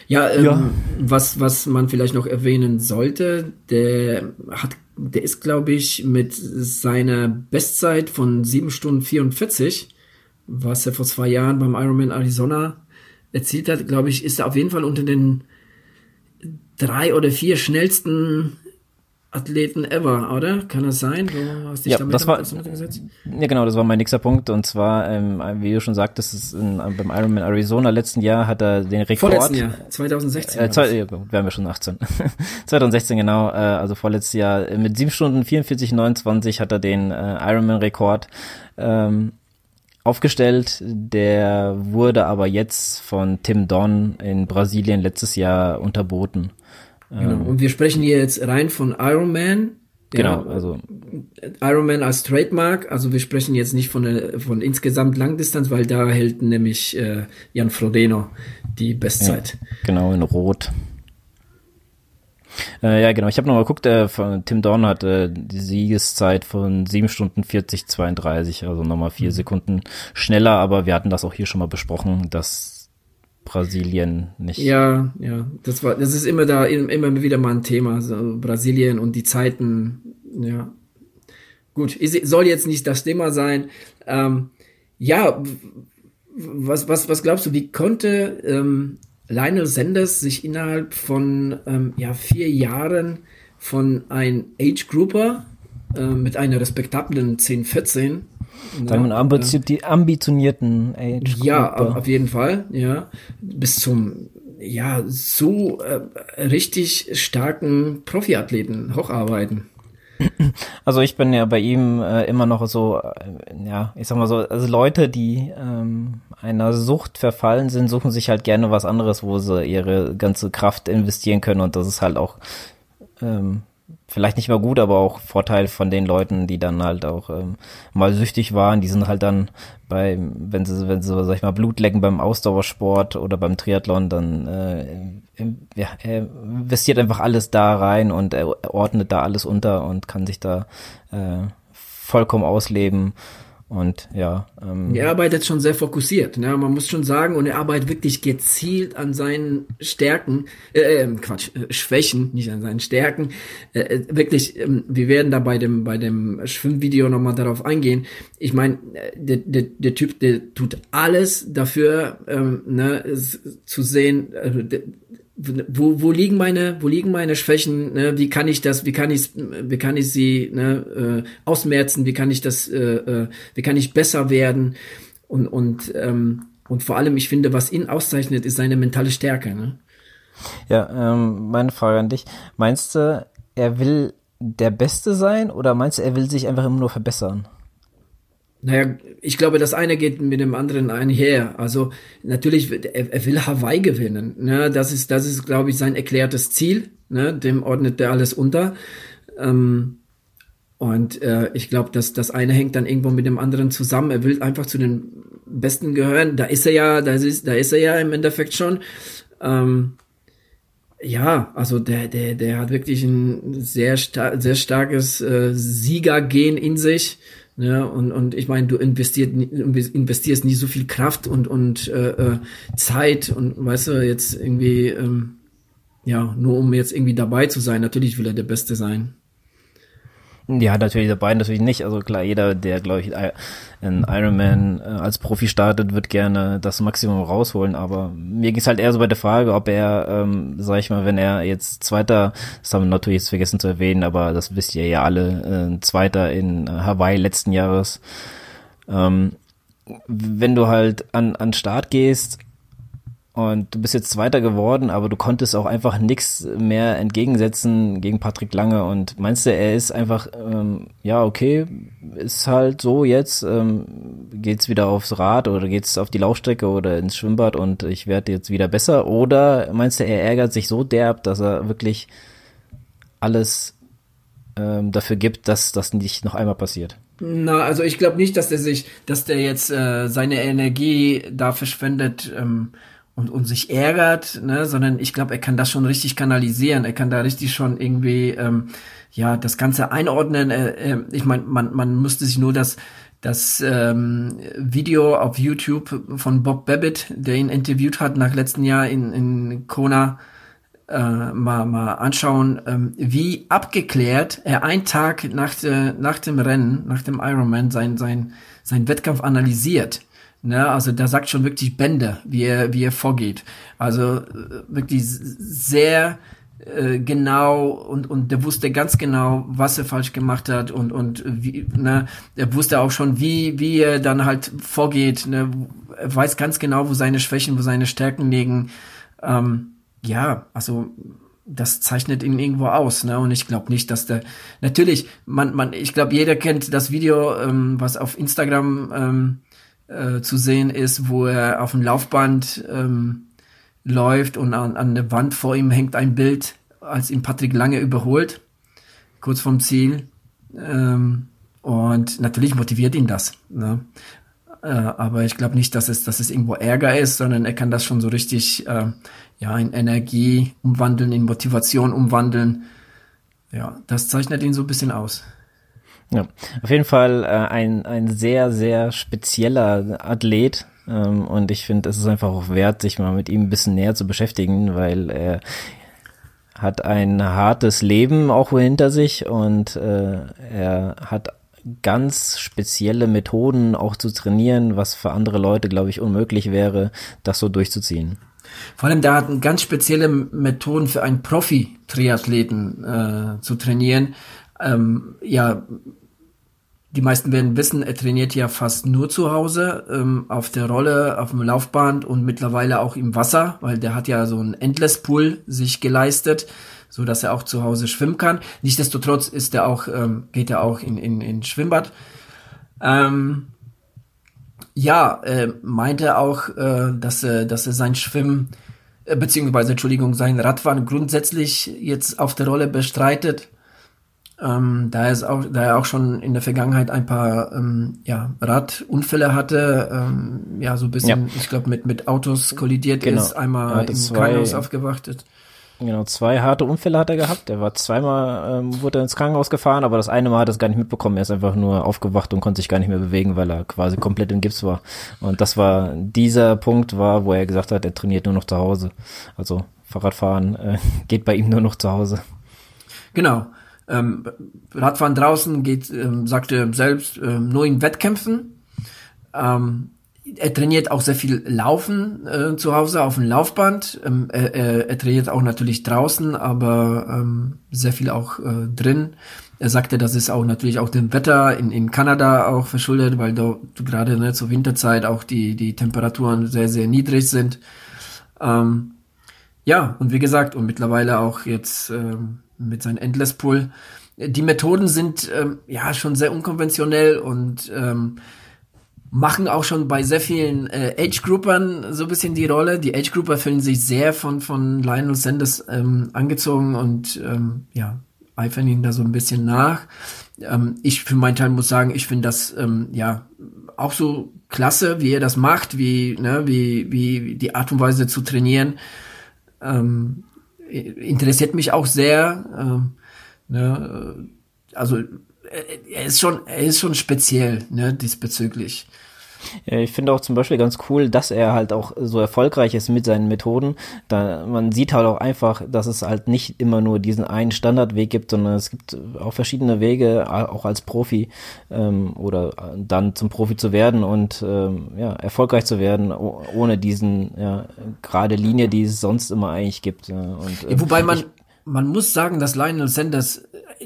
Ja, ähm, Ja. Was, was man vielleicht noch erwähnen sollte, der hat, der ist, glaube ich, mit seiner Bestzeit von 7 Stunden 44, was er vor zwei Jahren beim Ironman Arizona erzielt hat, glaube ich, ist er auf jeden Fall unter den drei oder vier schnellsten Athleten ever, oder? Kann das sein? Du hast dich Ja, damit das war- auseinandergesetzt? Ja, genau, das war mein nächster Punkt. Und zwar, ähm, wie du schon sagtest, ist in, beim Ironman Arizona letzten Jahr hat er den Rekord. Vorletzten Jahr, 2016. Äh, zwei, ja, gut, wären wir schon 18. 2016 genau, äh, also vorletztes Jahr äh, mit 7 Stunden 44, 29 hat er den äh, Ironman-Rekord ähm, aufgestellt. Der wurde aber jetzt von Tim Don in Brasilien letztes Jahr unterboten. Genau. Und wir sprechen hier jetzt rein von Iron Man. Genau, Ja, also Iron Man als Trademark. Also wir sprechen jetzt nicht von, der, von insgesamt Langdistanz, weil da hält nämlich äh, Jan Frodeno die Bestzeit. Genau, in Rot. Äh, ja, genau. Ich habe nochmal geguckt, äh, von Tim Dorn hat äh, die Siegeszeit von 7 Stunden 40, 32, also nochmal vier Sekunden schneller, aber wir hatten das auch hier schon mal besprochen, dass Brasilien nicht. Ja, ja, das war, das ist immer da, immer wieder mal ein Thema, so Brasilien und die Zeiten, ja. Gut, ist, soll jetzt nicht das Thema sein. Ähm, ja, was, was, was glaubst du, wie konnte ähm, Lionel Sanders sich innerhalb von ähm, ja, vier Jahren von ein Age Grouper äh, mit einer respektablen 10-14 Sagen wir ambizi- die ambitionierten Age ja, Gruppe. auf jeden Fall, ja. Bis zum, ja, so äh, richtig starken Profiathleten hocharbeiten. Also ich bin ja bei ihm äh, immer noch so, äh, ja, ich sag mal so, also Leute, die ähm, einer Sucht verfallen sind, suchen sich halt gerne was anderes, wo sie ihre ganze Kraft investieren können und das ist halt auch ähm, vielleicht nicht mal gut, aber auch Vorteil von den Leuten, die dann halt auch ähm, mal süchtig waren, die sind halt dann bei, wenn sie, wenn sie, sag ich mal, Blut lecken beim Ausdauersport oder beim Triathlon, dann äh, ja, er investiert einfach alles da rein und er ordnet da alles unter und kann sich da äh, vollkommen ausleben. Und ja, ähm, Er arbeitet schon sehr fokussiert, ne? man muss schon sagen, und er arbeitet wirklich gezielt an seinen Stärken, äh, äh, Quatsch, äh, Schwächen, nicht an seinen Stärken. Äh, äh, wirklich, ähm, wir werden da bei dem, bei dem Schwimmvideo nochmal darauf eingehen. Ich meine, äh, der, der, der Typ, der tut alles dafür, ähm, ne, zu sehen, äh, der, wo, wo liegen meine, wo liegen meine Schwächen, ne? wie kann ich das, wie kann ich, wie kann ich sie ne, äh, ausmerzen, wie kann ich das, äh, äh, wie kann ich besser werden und und ähm, und vor allem, ich finde, was ihn auszeichnet, ist seine mentale Stärke. Ne? Ja, ähm, meine Frage an dich. Meinst du, er will der Beste sein oder meinst du, er will sich einfach immer nur verbessern? Naja, ich glaube, das eine geht mit dem anderen einher. Also natürlich, er, er will Hawaii gewinnen. Ne? Das ist, das ist, glaube ich, sein erklärtes Ziel. Ne? Dem ordnet er alles unter. Ähm, und äh, ich glaube, dass das eine hängt dann irgendwo mit dem anderen zusammen. Er will einfach zu den Besten gehören. Da ist er ja, da ist, da ist er ja im Endeffekt schon. Ähm, ja, also der, der, der hat wirklich ein sehr, star sehr starkes äh, Siegergen in sich. Ne? Und, und ich meine, du investiert, investierst nie so viel Kraft und, und äh, äh, Zeit und weißt du, jetzt irgendwie, ähm, ja, nur um jetzt irgendwie dabei zu sein. Natürlich will er der Beste sein. Ja, natürlich dabei, natürlich nicht. Also klar, jeder, der, glaube ich, in Ironman äh, als Profi startet, wird gerne das Maximum rausholen. Aber mir ging es halt eher so bei der Frage, ob er, ähm, sag ich mal, wenn er jetzt Zweiter, das haben wir natürlich jetzt vergessen zu erwähnen, aber das wisst ihr ja alle, äh, Zweiter in Hawaii letzten Jahres. Ähm, wenn du halt an, an Start gehst und du bist jetzt Zweiter geworden, aber du konntest auch einfach nichts mehr entgegensetzen gegen Patrick Lange. Und meinst du, er ist einfach, ähm, ja, okay, ist halt so jetzt, ähm, geht's wieder aufs Rad oder geht's auf die Laufstrecke oder ins Schwimmbad und ich werde jetzt wieder besser? Oder meinst du, er ärgert sich so derb, dass er wirklich alles ähm, dafür gibt, dass das nicht noch einmal passiert? Na, also ich glaube nicht, dass der sich, dass der jetzt äh, seine Energie da verschwendet, ähm, und, und sich ärgert, ne, sondern ich glaube, er kann das schon richtig kanalisieren. Er kann da richtig schon irgendwie ähm, ja das Ganze einordnen. Äh, äh, ich meine, man, man müsste sich nur das das ähm, Video auf YouTube von Bob Babbitt, der ihn interviewt hat nach letzten Jahr in, in Kona, äh, mal, mal anschauen, ähm, wie abgeklärt er einen Tag nach, de, nach dem Rennen, nach dem Ironman, sein, sein, sein Wettkampf analysiert. Ne, also da sagt schon wirklich Bände, wie er, wie er vorgeht. Also äh, wirklich sehr äh, genau und und der wusste ganz genau, was er falsch gemacht hat und und wie, ne, er wusste auch schon, wie wie er dann halt vorgeht. Ne, er weiß ganz genau, wo seine Schwächen, wo seine Stärken liegen. Ähm, ja, also das zeichnet ihn irgendwo aus, ne? Und ich glaube nicht, dass der natürlich, man, man, ich glaube, jeder kennt das Video, ähm, was auf Instagram ähm, äh, zu sehen ist, wo er auf dem Laufband ähm, läuft und an, an der Wand vor ihm hängt ein Bild, als ihn Patrick Lange überholt, kurz vom Ziel. Ähm, und natürlich motiviert ihn das. Ne? Äh, aber ich glaube nicht, dass es, dass es irgendwo Ärger ist, sondern er kann das schon so richtig äh, ja, in Energie umwandeln, in Motivation umwandeln. Ja, das zeichnet ihn so ein bisschen aus. Ja, auf jeden Fall äh, ein, ein sehr, sehr spezieller Athlet. Ähm, und ich finde, es ist einfach auch wert, sich mal mit ihm ein bisschen näher zu beschäftigen, weil er hat ein hartes Leben auch hinter sich und äh, er hat ganz spezielle Methoden auch zu trainieren, was für andere Leute, glaube ich, unmöglich wäre, das so durchzuziehen. Vor allem, da hat ganz spezielle Methoden für einen Profi-Triathleten äh, zu trainieren. Ähm, ja, die meisten werden wissen, er trainiert ja fast nur zu Hause, ähm, auf der Rolle, auf dem Laufband und mittlerweile auch im Wasser, weil der hat ja so ein Endless Pool sich geleistet, so dass er auch zu Hause schwimmen kann. Nichtsdestotrotz ist er auch, ähm, geht er auch in, in, in Schwimmbad. Ähm, ja, äh, meinte auch, äh, dass er, dass er sein Schwimmen, äh, beziehungsweise, Entschuldigung, sein Radfahren grundsätzlich jetzt auf der Rolle bestreitet ähm, da, er auch, da er auch schon in der Vergangenheit ein paar ähm, ja, Radunfälle hatte, ähm, ja, so ein bisschen, ja. ich glaube, mit, mit Autos kollidiert genau. ist, einmal im zwei, Krankenhaus aufgewacht ist. Genau, zwei harte Unfälle hat er gehabt. Er war zweimal, ähm, wurde er ins Krankenhaus gefahren, aber das eine Mal hat er es gar nicht mitbekommen. Er ist einfach nur aufgewacht und konnte sich gar nicht mehr bewegen, weil er quasi komplett im Gips war. Und das war, dieser Punkt war, wo er gesagt hat, er trainiert nur noch zu Hause. Also Fahrradfahren äh, geht bei ihm nur noch zu Hause. Genau. Ähm, Radfahren draußen geht, ähm, sagt er selbst, ähm, nur in Wettkämpfen. Ähm, er trainiert auch sehr viel Laufen äh, zu Hause auf dem Laufband. Ähm, er, er, er, trainiert auch natürlich draußen, aber ähm, sehr viel auch äh, drin. Er sagte, das ist auch natürlich auch dem Wetter in, in Kanada auch verschuldet, weil da gerade ne, zur Winterzeit auch die, die Temperaturen sehr, sehr niedrig sind. Ähm, ja, und wie gesagt, und mittlerweile auch jetzt ähm, mit seinem Endless Pull. Die Methoden sind ähm, ja schon sehr unkonventionell und ähm, machen auch schon bei sehr vielen äh, Age-Groupern so ein bisschen die Rolle. Die Age-Grouper fühlen sich sehr von, von Lionel Sanders ähm, angezogen und ähm, ja, eifern ihn da so ein bisschen nach. Ähm, ich für meinen Teil muss sagen, ich finde das ähm, ja auch so klasse, wie er das macht, wie, ne, wie, wie die Art und Weise zu trainieren. Ähm, interessiert mich auch sehr. Ähm, ne, also er ist schon, er ist schon speziell, ne, diesbezüglich. Ja, ich finde auch zum Beispiel ganz cool, dass er halt auch so erfolgreich ist mit seinen Methoden. Da man sieht halt auch einfach, dass es halt nicht immer nur diesen einen Standardweg gibt, sondern es gibt auch verschiedene Wege, auch als Profi ähm, oder dann zum Profi zu werden und ähm, ja erfolgreich zu werden, ohne diesen ja gerade Linie, die es sonst immer eigentlich gibt. Und, äh, Wobei man man muss sagen, dass Lionel Sanders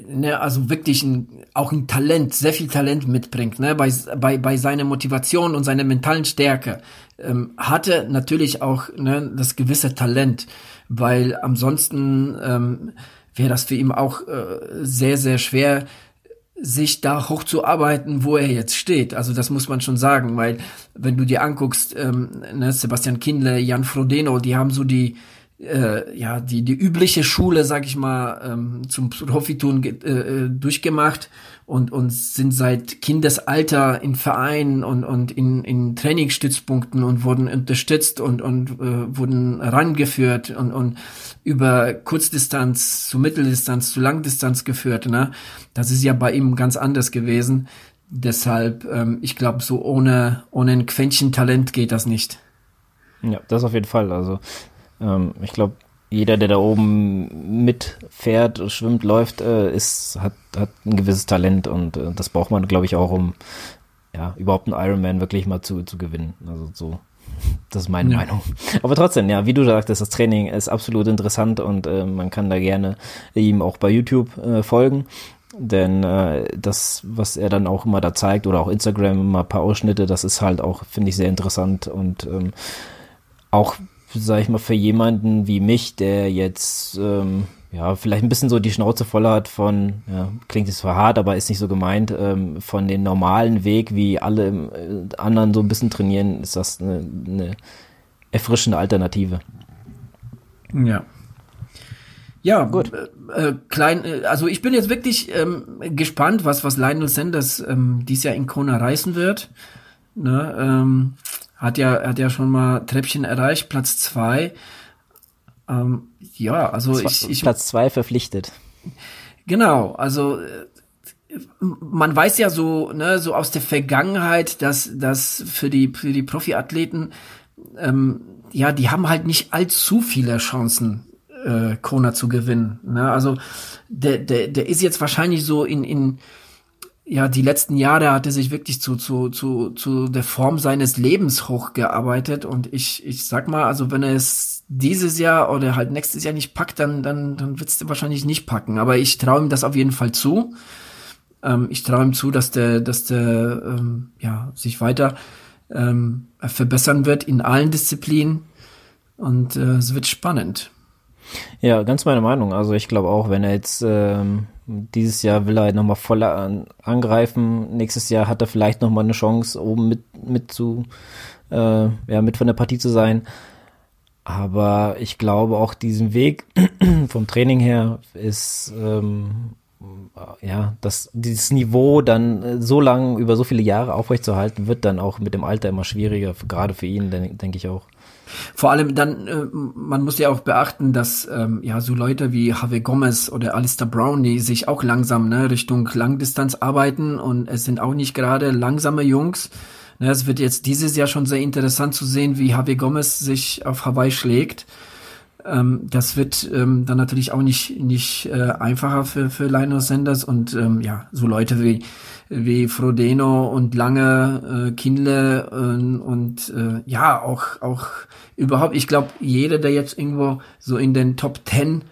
ne, also wirklich ein, auch ein Talent, sehr viel Talent mitbringt, ne, bei, bei, bei seiner Motivation und seiner mentalen Stärke, ähm, hatte natürlich auch ne, das gewisse Talent, weil ansonsten ähm, wäre das für ihn auch äh, sehr, sehr schwer, sich da hochzuarbeiten, wo er jetzt steht. Also das muss man schon sagen, weil wenn du dir anguckst, ähm, ne, Sebastian Kindle, Jan Frodeno, die haben so die äh, ja die die übliche Schule, sag ich mal, ähm, zum Profiton äh, äh, durchgemacht und und sind seit Kindesalter in Vereinen und und in in Trainingsstützpunkten und wurden unterstützt und und äh, wurden rangeführt und und über Kurzdistanz zu Mitteldistanz zu Langdistanz geführt. Ne, das ist ja bei ihm ganz anders gewesen. Deshalb, ähm, ich glaube, so ohne ohne ein Quäntchen Talent geht das nicht. Ja, das auf jeden Fall. Also ähm, ich glaube, jeder, der da oben mitfährt, schwimmt, läuft, äh, ist, hat, hat ein gewisses Talent und äh, das braucht man, glaube ich, auch, um ja, überhaupt einen Ironman wirklich mal zu, zu gewinnen. Also so, das ist meine ja. Meinung. Aber trotzdem, ja, wie du sagtest, das Training ist absolut interessant und äh, man kann da gerne ihm auch bei YouTube äh, folgen. Denn äh, das, was er dann auch immer da zeigt, oder auch Instagram immer ein paar Ausschnitte, das ist halt auch, finde ich, sehr interessant und ähm, auch sag ich mal, für jemanden wie mich, der jetzt ähm, ja vielleicht ein bisschen so die Schnauze voll hat von, ja, klingt jetzt zwar hart, aber ist nicht so gemeint, ähm, von den normalen Weg, wie alle äh, anderen so ein bisschen trainieren, ist das eine, eine erfrischende Alternative. Ja. Ja, gut. Äh, äh, klein, äh, also ich bin jetzt wirklich ähm, gespannt, was was Lionel Sanders ähm, dieses Jahr in Kona reißen wird. Ne, ähm, hat ja, hat ja schon mal Treppchen erreicht, Platz zwei. Ähm, ja, also ich, ich. Platz zwei verpflichtet. Genau, also man weiß ja so, ne, so aus der Vergangenheit, dass, dass für die, für die Profiathleten, ähm, ja, die haben halt nicht allzu viele Chancen, äh, Kona zu gewinnen. Ne? Also der, der, der ist jetzt wahrscheinlich so in, in, ja, die letzten Jahre hat er sich wirklich zu, zu, zu, zu der Form seines Lebens hochgearbeitet. Und ich, ich sag mal, also wenn er es dieses Jahr oder halt nächstes Jahr nicht packt, dann, dann, dann wird es wahrscheinlich nicht packen. Aber ich traue ihm das auf jeden Fall zu. Ähm, ich traue ihm zu, dass der, dass der ähm, ja, sich weiter ähm, verbessern wird in allen Disziplinen. Und äh, es wird spannend. Ja, ganz meine Meinung. Also ich glaube auch, wenn er jetzt ähm, dieses Jahr will er halt nochmal voll an, angreifen, nächstes Jahr hat er vielleicht nochmal eine Chance, oben mit, mit zu, äh, ja, mit von der Partie zu sein. Aber ich glaube auch diesen Weg vom Training her ist ähm, ja, dass dieses Niveau dann äh, so lang über so viele Jahre aufrechtzuerhalten, wird dann auch mit dem Alter immer schwieriger, gerade für ihn, denke denk ich auch. Vor allem dann, äh, man muss ja auch beachten, dass ähm, ja so Leute wie Javi Gomez oder Alistair Brown, die sich auch langsam ne, Richtung Langdistanz arbeiten und es sind auch nicht gerade langsame Jungs. Ne, es wird jetzt dieses Jahr schon sehr interessant zu sehen, wie Javi Gomez sich auf Hawaii schlägt. Ähm, das wird ähm, dann natürlich auch nicht nicht äh, einfacher für für Lionel Sanders und ähm, ja so Leute wie wie Frodeno und Lange, äh, Kindle äh, und äh, ja, auch, auch überhaupt, ich glaube, jeder, der jetzt irgendwo so in den Top Ten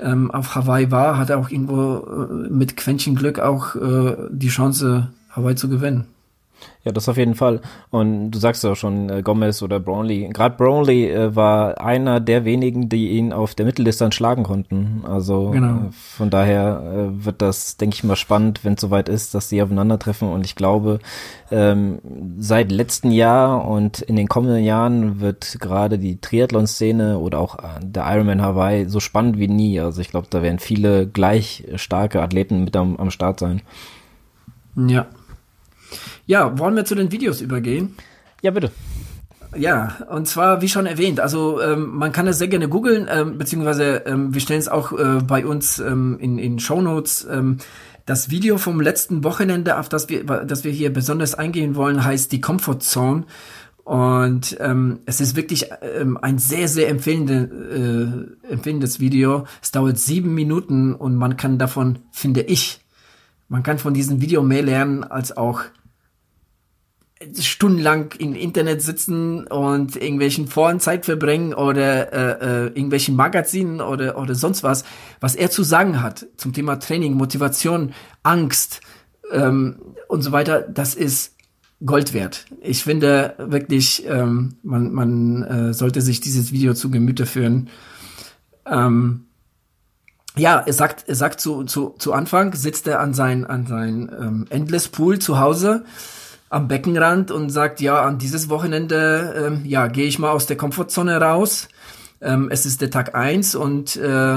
ähm, auf Hawaii war, hat auch irgendwo äh, mit Quäntchen Glück auch äh, die Chance, Hawaii zu gewinnen. Ja, das auf jeden Fall. Und du sagst ja auch schon, äh, Gomez oder Brownlee. Gerade Brownlee äh, war einer der wenigen, die ihn auf der Mitteldistanz schlagen konnten. Also genau. äh, von daher äh, wird das, denke ich mal, spannend, wenn es soweit ist, dass sie aufeinandertreffen. Und ich glaube, ähm, seit letztem Jahr und in den kommenden Jahren wird gerade die Triathlon-Szene oder auch äh, der Ironman Hawaii so spannend wie nie. Also ich glaube, da werden viele gleich starke Athleten mit am, am Start sein. Ja, ja, wollen wir zu den Videos übergehen? Ja, bitte. Ja, und zwar, wie schon erwähnt, also ähm, man kann das sehr gerne googeln, ähm, beziehungsweise ähm, wir stellen es auch äh, bei uns ähm, in, in Shownotes. Ähm, das Video vom letzten Wochenende, auf das wir, das wir hier besonders eingehen wollen, heißt die Comfort Zone. Und ähm, es ist wirklich ähm, ein sehr, sehr empfehlende, äh, empfehlendes Video. Es dauert sieben Minuten und man kann davon, finde ich, man kann von diesem Video mehr lernen als auch stundenlang im Internet sitzen und irgendwelchen Foren Zeit verbringen oder äh, äh, irgendwelchen Magazinen oder oder sonst was, was er zu sagen hat zum Thema Training, Motivation, Angst ähm, und so weiter, das ist Gold wert. Ich finde wirklich, ähm, man man äh, sollte sich dieses Video zu Gemüte führen. Ähm, ja, er sagt, er sagt zu, zu, zu Anfang, sitzt er an sein, an sein ähm, Endless Pool zu Hause am Beckenrand und sagt, ja, an dieses Wochenende, ähm, ja, gehe ich mal aus der Komfortzone raus. Ähm, es ist der Tag eins und äh,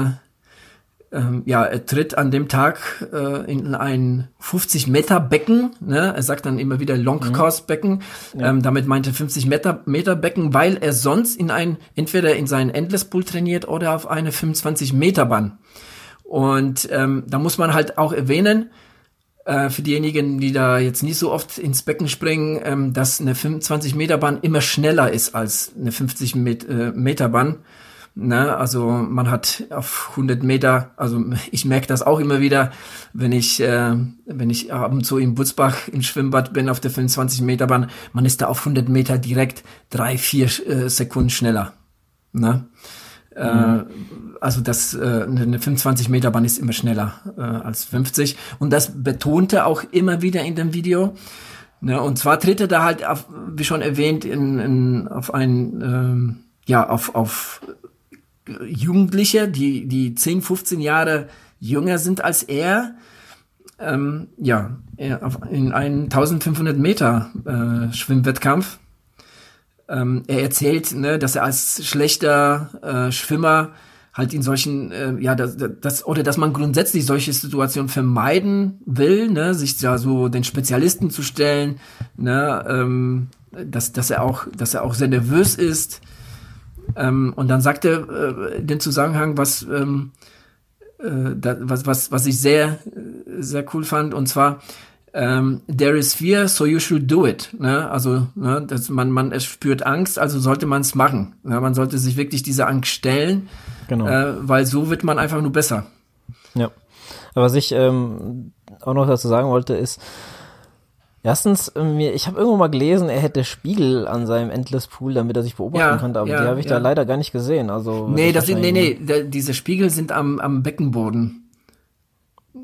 ähm, ja, er tritt an dem Tag äh, in ein 50 Meter Becken. Ne? Er sagt dann immer wieder Long Course Becken. Mhm. Ja. Ähm, damit meinte 50 Meter, Meter Becken, weil er sonst in ein entweder in seinen Endless Pool trainiert oder auf eine 25 Meter Bahn. Und ähm, da muss man halt auch erwähnen, äh, für diejenigen, die da jetzt nicht so oft ins Becken springen, ähm, dass eine 25 Meter Bahn immer schneller ist als eine 50 Met äh, Meter Bahn. Ne, also man hat auf 100 Meter, also ich merke das auch immer wieder, wenn ich äh, wenn ich ab und zu im Butzbach im Schwimmbad bin auf der 25 Meter Bahn, man ist da auf 100 Meter direkt drei vier äh, Sekunden schneller. Ne? Äh, mhm. Äh, also das äh, eine 25 Meter Bahn ist immer schneller äh, als 50 und das betonte auch immer wieder in dem Video. Ne, und zwar tritt er da halt auf, wie schon erwähnt, in, in, auf ein ähm, ja auf auf Jugendliche, die die 10, 15 Jahre jünger sind als er. Ähm, ja, in einen 1500 Meter äh, Schwimmwettkampf ähm, er erzählt, ne, dass er als schlechter äh, Schwimmer halt in solchen, äh, ja, das, das, oder dass man grundsätzlich solche Situationen vermeiden will, ne, sich da so den Spezialisten zu stellen, ne, ähm, dass, dass er auch, dass er auch sehr nervös ist. Ähm, und dann sagt er äh, den Zusammenhang, was, ähm, äh, da, was, was, was ich sehr, sehr cool fand, und zwar, ähm, there is fear, so you should do it. Ne? Also ne, dass man man spürt Angst, also sollte man es machen. Ne? Man sollte sich wirklich diese Angst stellen, genau. äh, weil so wird man einfach nur besser. Ja. Aber was ich ähm, auch noch dazu sagen wollte ist, Erstens, ähm, ich habe irgendwo mal gelesen, er hätte Spiegel an seinem Endless Pool, damit er sich beobachten ja, kann, aber ja, die habe ich ja. da leider gar nicht gesehen. Also nee, das sind, nee, nee, diese Spiegel sind am, am Beckenboden.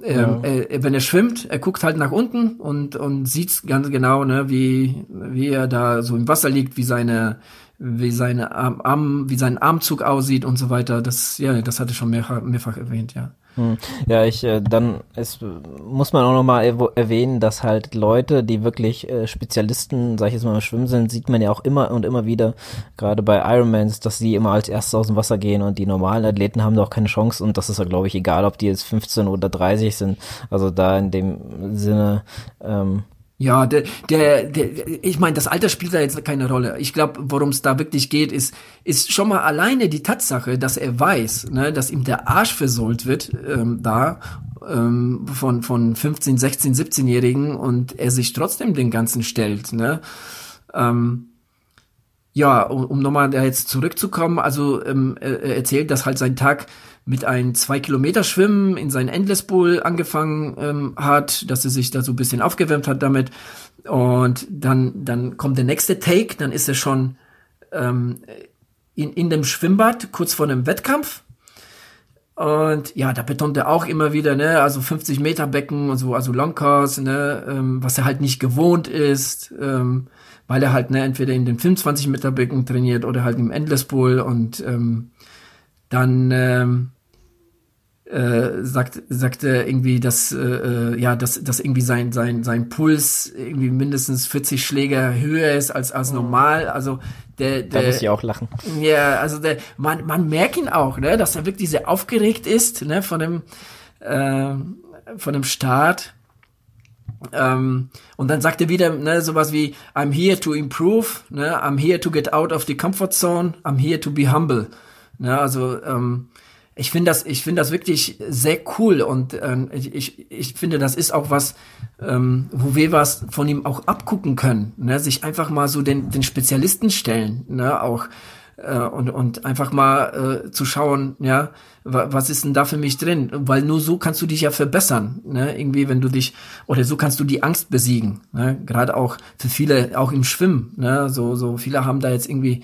Ähm, äh, wenn er schwimmt, er guckt halt nach unten und, und sieht ganz genau, ne, wie, wie er da so im Wasser liegt, wie seine, wie seine Arm, Arm, wie sein Armzug aussieht und so weiter. Das, ja, das hatte ich schon mehrfach, mehrfach erwähnt, ja. Hm. Ja, ich äh, dann es muss man auch noch mal erwähnen, dass halt Leute, die wirklich äh, Spezialisten, sag ich jetzt mal, im Schwimmen sind, sieht man ja auch immer und immer wieder, gerade bei Ironmans, dass sie immer als erstes aus dem Wasser gehen und die normalen Athleten haben da auch keine Chance und das ist ja, glaube ich, egal, ob die jetzt 15 oder 30 sind. Also da in dem Sinne ähm, ja, der, der, der ich meine, das Alter spielt da jetzt keine Rolle. Ich glaube, worum es da wirklich geht, ist, ist schon mal alleine die Tatsache, dass er weiß, ne, dass ihm der Arsch versohlt wird ähm, da ähm, von von 15, 16, 17-Jährigen und er sich trotzdem den ganzen stellt. Ne? Ähm, ja, um, um nochmal da jetzt zurückzukommen, also ähm, er erzählt, dass halt sein Tag mit ein zwei Kilometer Schwimmen in sein Endless Bowl angefangen ähm, hat, dass er sich da so ein bisschen aufgewärmt hat damit. Und dann, dann kommt der nächste Take, dann ist er schon ähm, in, in dem Schwimmbad, kurz vor einem Wettkampf. Und ja, da betont er auch immer wieder, ne, also 50 Meter Becken und so, also Longcourse, ne, ähm, was er halt nicht gewohnt ist, ähm, weil er halt, ne, entweder in den 25 Meter Becken trainiert oder halt im Endless Bowl und ähm, dann ähm, äh, sagt, sagte irgendwie, dass, äh, äh, ja, dass, dass irgendwie sein, sein, sein Puls irgendwie mindestens 40 Schläge höher ist als, als normal. Also der, der, da muss ich auch lachen. Ja, also der, man, man merkt ihn auch, ne, dass er wirklich sehr aufgeregt ist, ne, von dem, äh, von dem Start. Ähm, und dann sagt er wieder ne, sowas wie I'm here to improve, ne, I'm here to get out of the comfort zone, I'm here to be humble. Ne, also ähm, ich finde das, ich finde das wirklich sehr cool und ähm, ich, ich, finde, das ist auch was, ähm, wo wir was von ihm auch abgucken können, ne? sich einfach mal so den, den Spezialisten stellen, ne? auch äh, und, und einfach mal äh, zu schauen, ja, was ist denn da für mich drin? Weil nur so kannst du dich ja verbessern, ne? Irgendwie, wenn du dich oder so kannst du die Angst besiegen, ne? Gerade auch für viele, auch im Schwimmen, ne? So so viele haben da jetzt irgendwie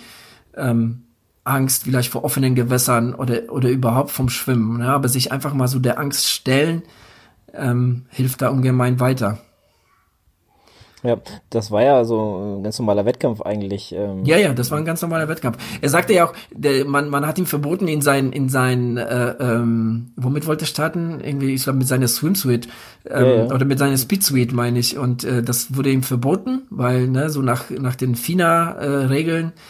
ähm, Angst vielleicht vor offenen Gewässern oder, oder überhaupt vom Schwimmen. Ja, aber sich einfach mal so der Angst stellen, ähm, hilft da ungemein weiter. Ja, das war ja so ein ganz normaler Wettkampf eigentlich. Ähm. Ja, ja, das war ein ganz normaler Wettkampf. Er sagte ja auch, der, man, man hat ihm verboten, in sein, in sein, äh, ähm, womit wollte er starten? Irgendwie, ich glaube, mit seiner Swimsuit ähm, ja, ja. oder mit seiner Speedsuit, meine ich. Und äh, das wurde ihm verboten, weil ne, so nach nach den FINA-Regeln äh,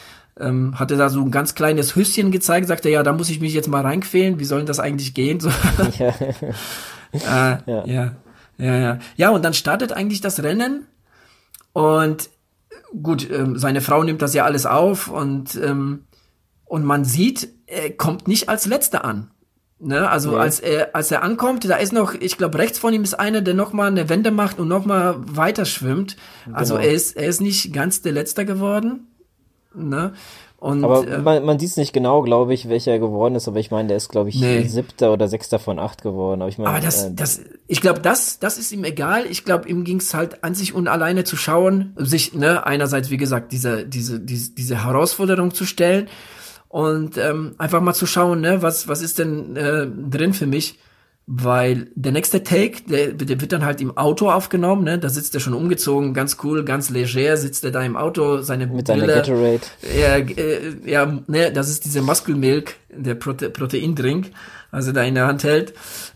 ähm, hatte da so ein ganz kleines Höschen gezeigt, sagte, ja, da muss ich mich jetzt mal reinquälen, wie soll denn das eigentlich gehen? So. Ja. äh, ja. ja. Ja, ja. Ja, und dann startet eigentlich das Rennen und gut, ähm, seine Frau nimmt das ja alles auf und, ähm, und man sieht, er kommt nicht als Letzter an. Ne, also nee. als er als er ankommt, da ist noch, ich glaube rechts von ihm ist einer, der noch mal eine Wende macht und noch mal weiter schwimmt. Also genau. er ist er ist nicht ganz der Letzter geworden. Ne? Und, aber äh, man, man sieht es nicht genau, glaube ich, welcher er geworden ist, aber ich meine, der ist, glaube ich, nee. siebter oder sechster von acht geworden. Aber ich meine, aber das, äh, das, ich glaube, das, das ist ihm egal. Ich glaube, ihm ging es halt an sich und alleine zu schauen, sich, ne, einerseits, wie gesagt, diese, diese, diese, diese Herausforderung zu stellen und ähm, einfach mal zu schauen, ne, was, was ist denn äh, drin für mich weil der nächste Take, der, der wird dann halt im Auto aufgenommen, ne? Da sitzt er schon umgezogen, ganz cool, ganz leger, sitzt er da im Auto, seine mit Brille, Gatorade. Ja, äh, ja, ne, das ist diese Muscle Milk, der Prote Proteindrink, also da in der Hand hält.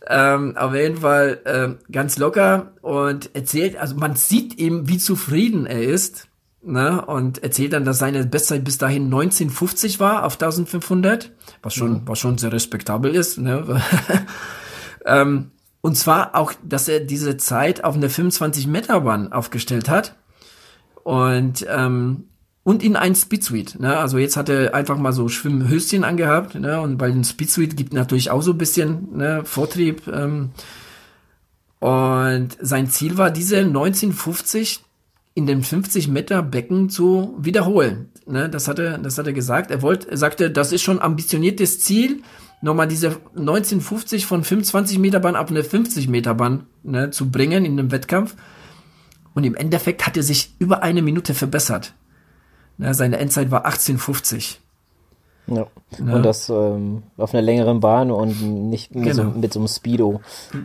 Ähm, auf jeden Fall ähm, ganz locker und erzählt, also man sieht ihm, wie zufrieden er ist. Ne, und erzählt dann, dass seine Bestzeit bis dahin 1950 war auf 1500, was schon, mhm. was schon sehr respektabel ist. Ne? Ähm, und zwar auch, dass er diese Zeit auf eine 25 Meter Bahn aufgestellt hat. Und, ähm, und in ein Speedsuit. Ne? Also jetzt hat er einfach mal so Schwimmhöschen angehabt. Ne? Und bei dem Speedsuit gibt natürlich auch so ein bisschen ne, Vortrieb. Ähm, und sein Ziel war, diese 1950 in dem 50 Meter Becken zu wiederholen. Ne? Das hat er, das hat er gesagt. Er wollte, er sagte, das ist schon ambitioniertes Ziel nochmal diese 1950 von 25 Meter Bahn auf eine 50 Meter Bahn ne, zu bringen in einem Wettkampf. Und im Endeffekt hat er sich über eine Minute verbessert. Ne, seine Endzeit war 1850. Ja. Ne? Und das ähm, auf einer längeren Bahn und nicht mit, genau. so, mit so einem Speedo.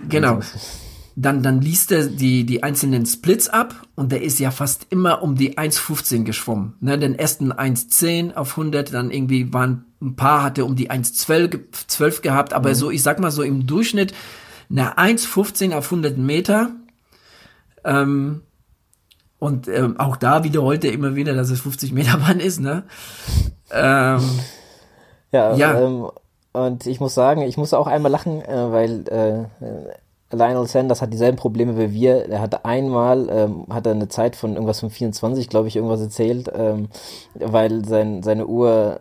Genau dann, dann liest er die, die einzelnen Splits ab und der ist ja fast immer um die 1,15 geschwommen. Ne, den ersten 1,10 auf 100, dann irgendwie waren ein paar, hatte um die 1,12 12 gehabt, aber mhm. so, ich sag mal so im Durchschnitt eine 1,15 auf 100 Meter. Ähm, und ähm, auch da wiederholt er immer wieder, dass es 50 Meter Bahn ist, ne? Ähm, ja, ja. Ähm, und ich muss sagen, ich muss auch einmal lachen, äh, weil äh, Lionel Sanders hat dieselben Probleme wie wir. Er hat einmal, ähm, hat er eine Zeit von irgendwas von 24, glaube ich, irgendwas erzählt, ähm, weil sein, seine Uhr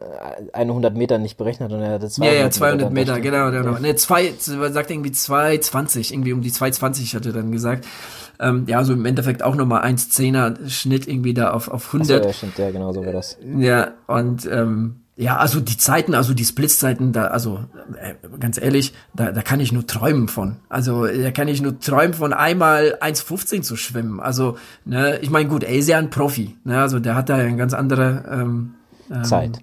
100 Meter nicht berechnet und er hatte 200 Ja, ja, 200 Meter, Meter genau, genau. Ja. Ne, zwei, sagt irgendwie 220, irgendwie um die 220 hat er dann gesagt. Ähm, ja, so im Endeffekt auch nochmal 1,10er Schnitt irgendwie da auf, auf 100. Ach so, ja, stimmt, ja, genau so war das. Ja, und, ähm, ja, also die Zeiten, also die Splitszeiten, da, also äh, ganz ehrlich, da, da kann ich nur träumen von. Also da kann ich nur träumen von einmal 1,15 zu schwimmen. Also, ne, ich meine, gut, er ist ja ein Profi, ne, also der hat da eine ganz andere ähm, ähm, Zeit.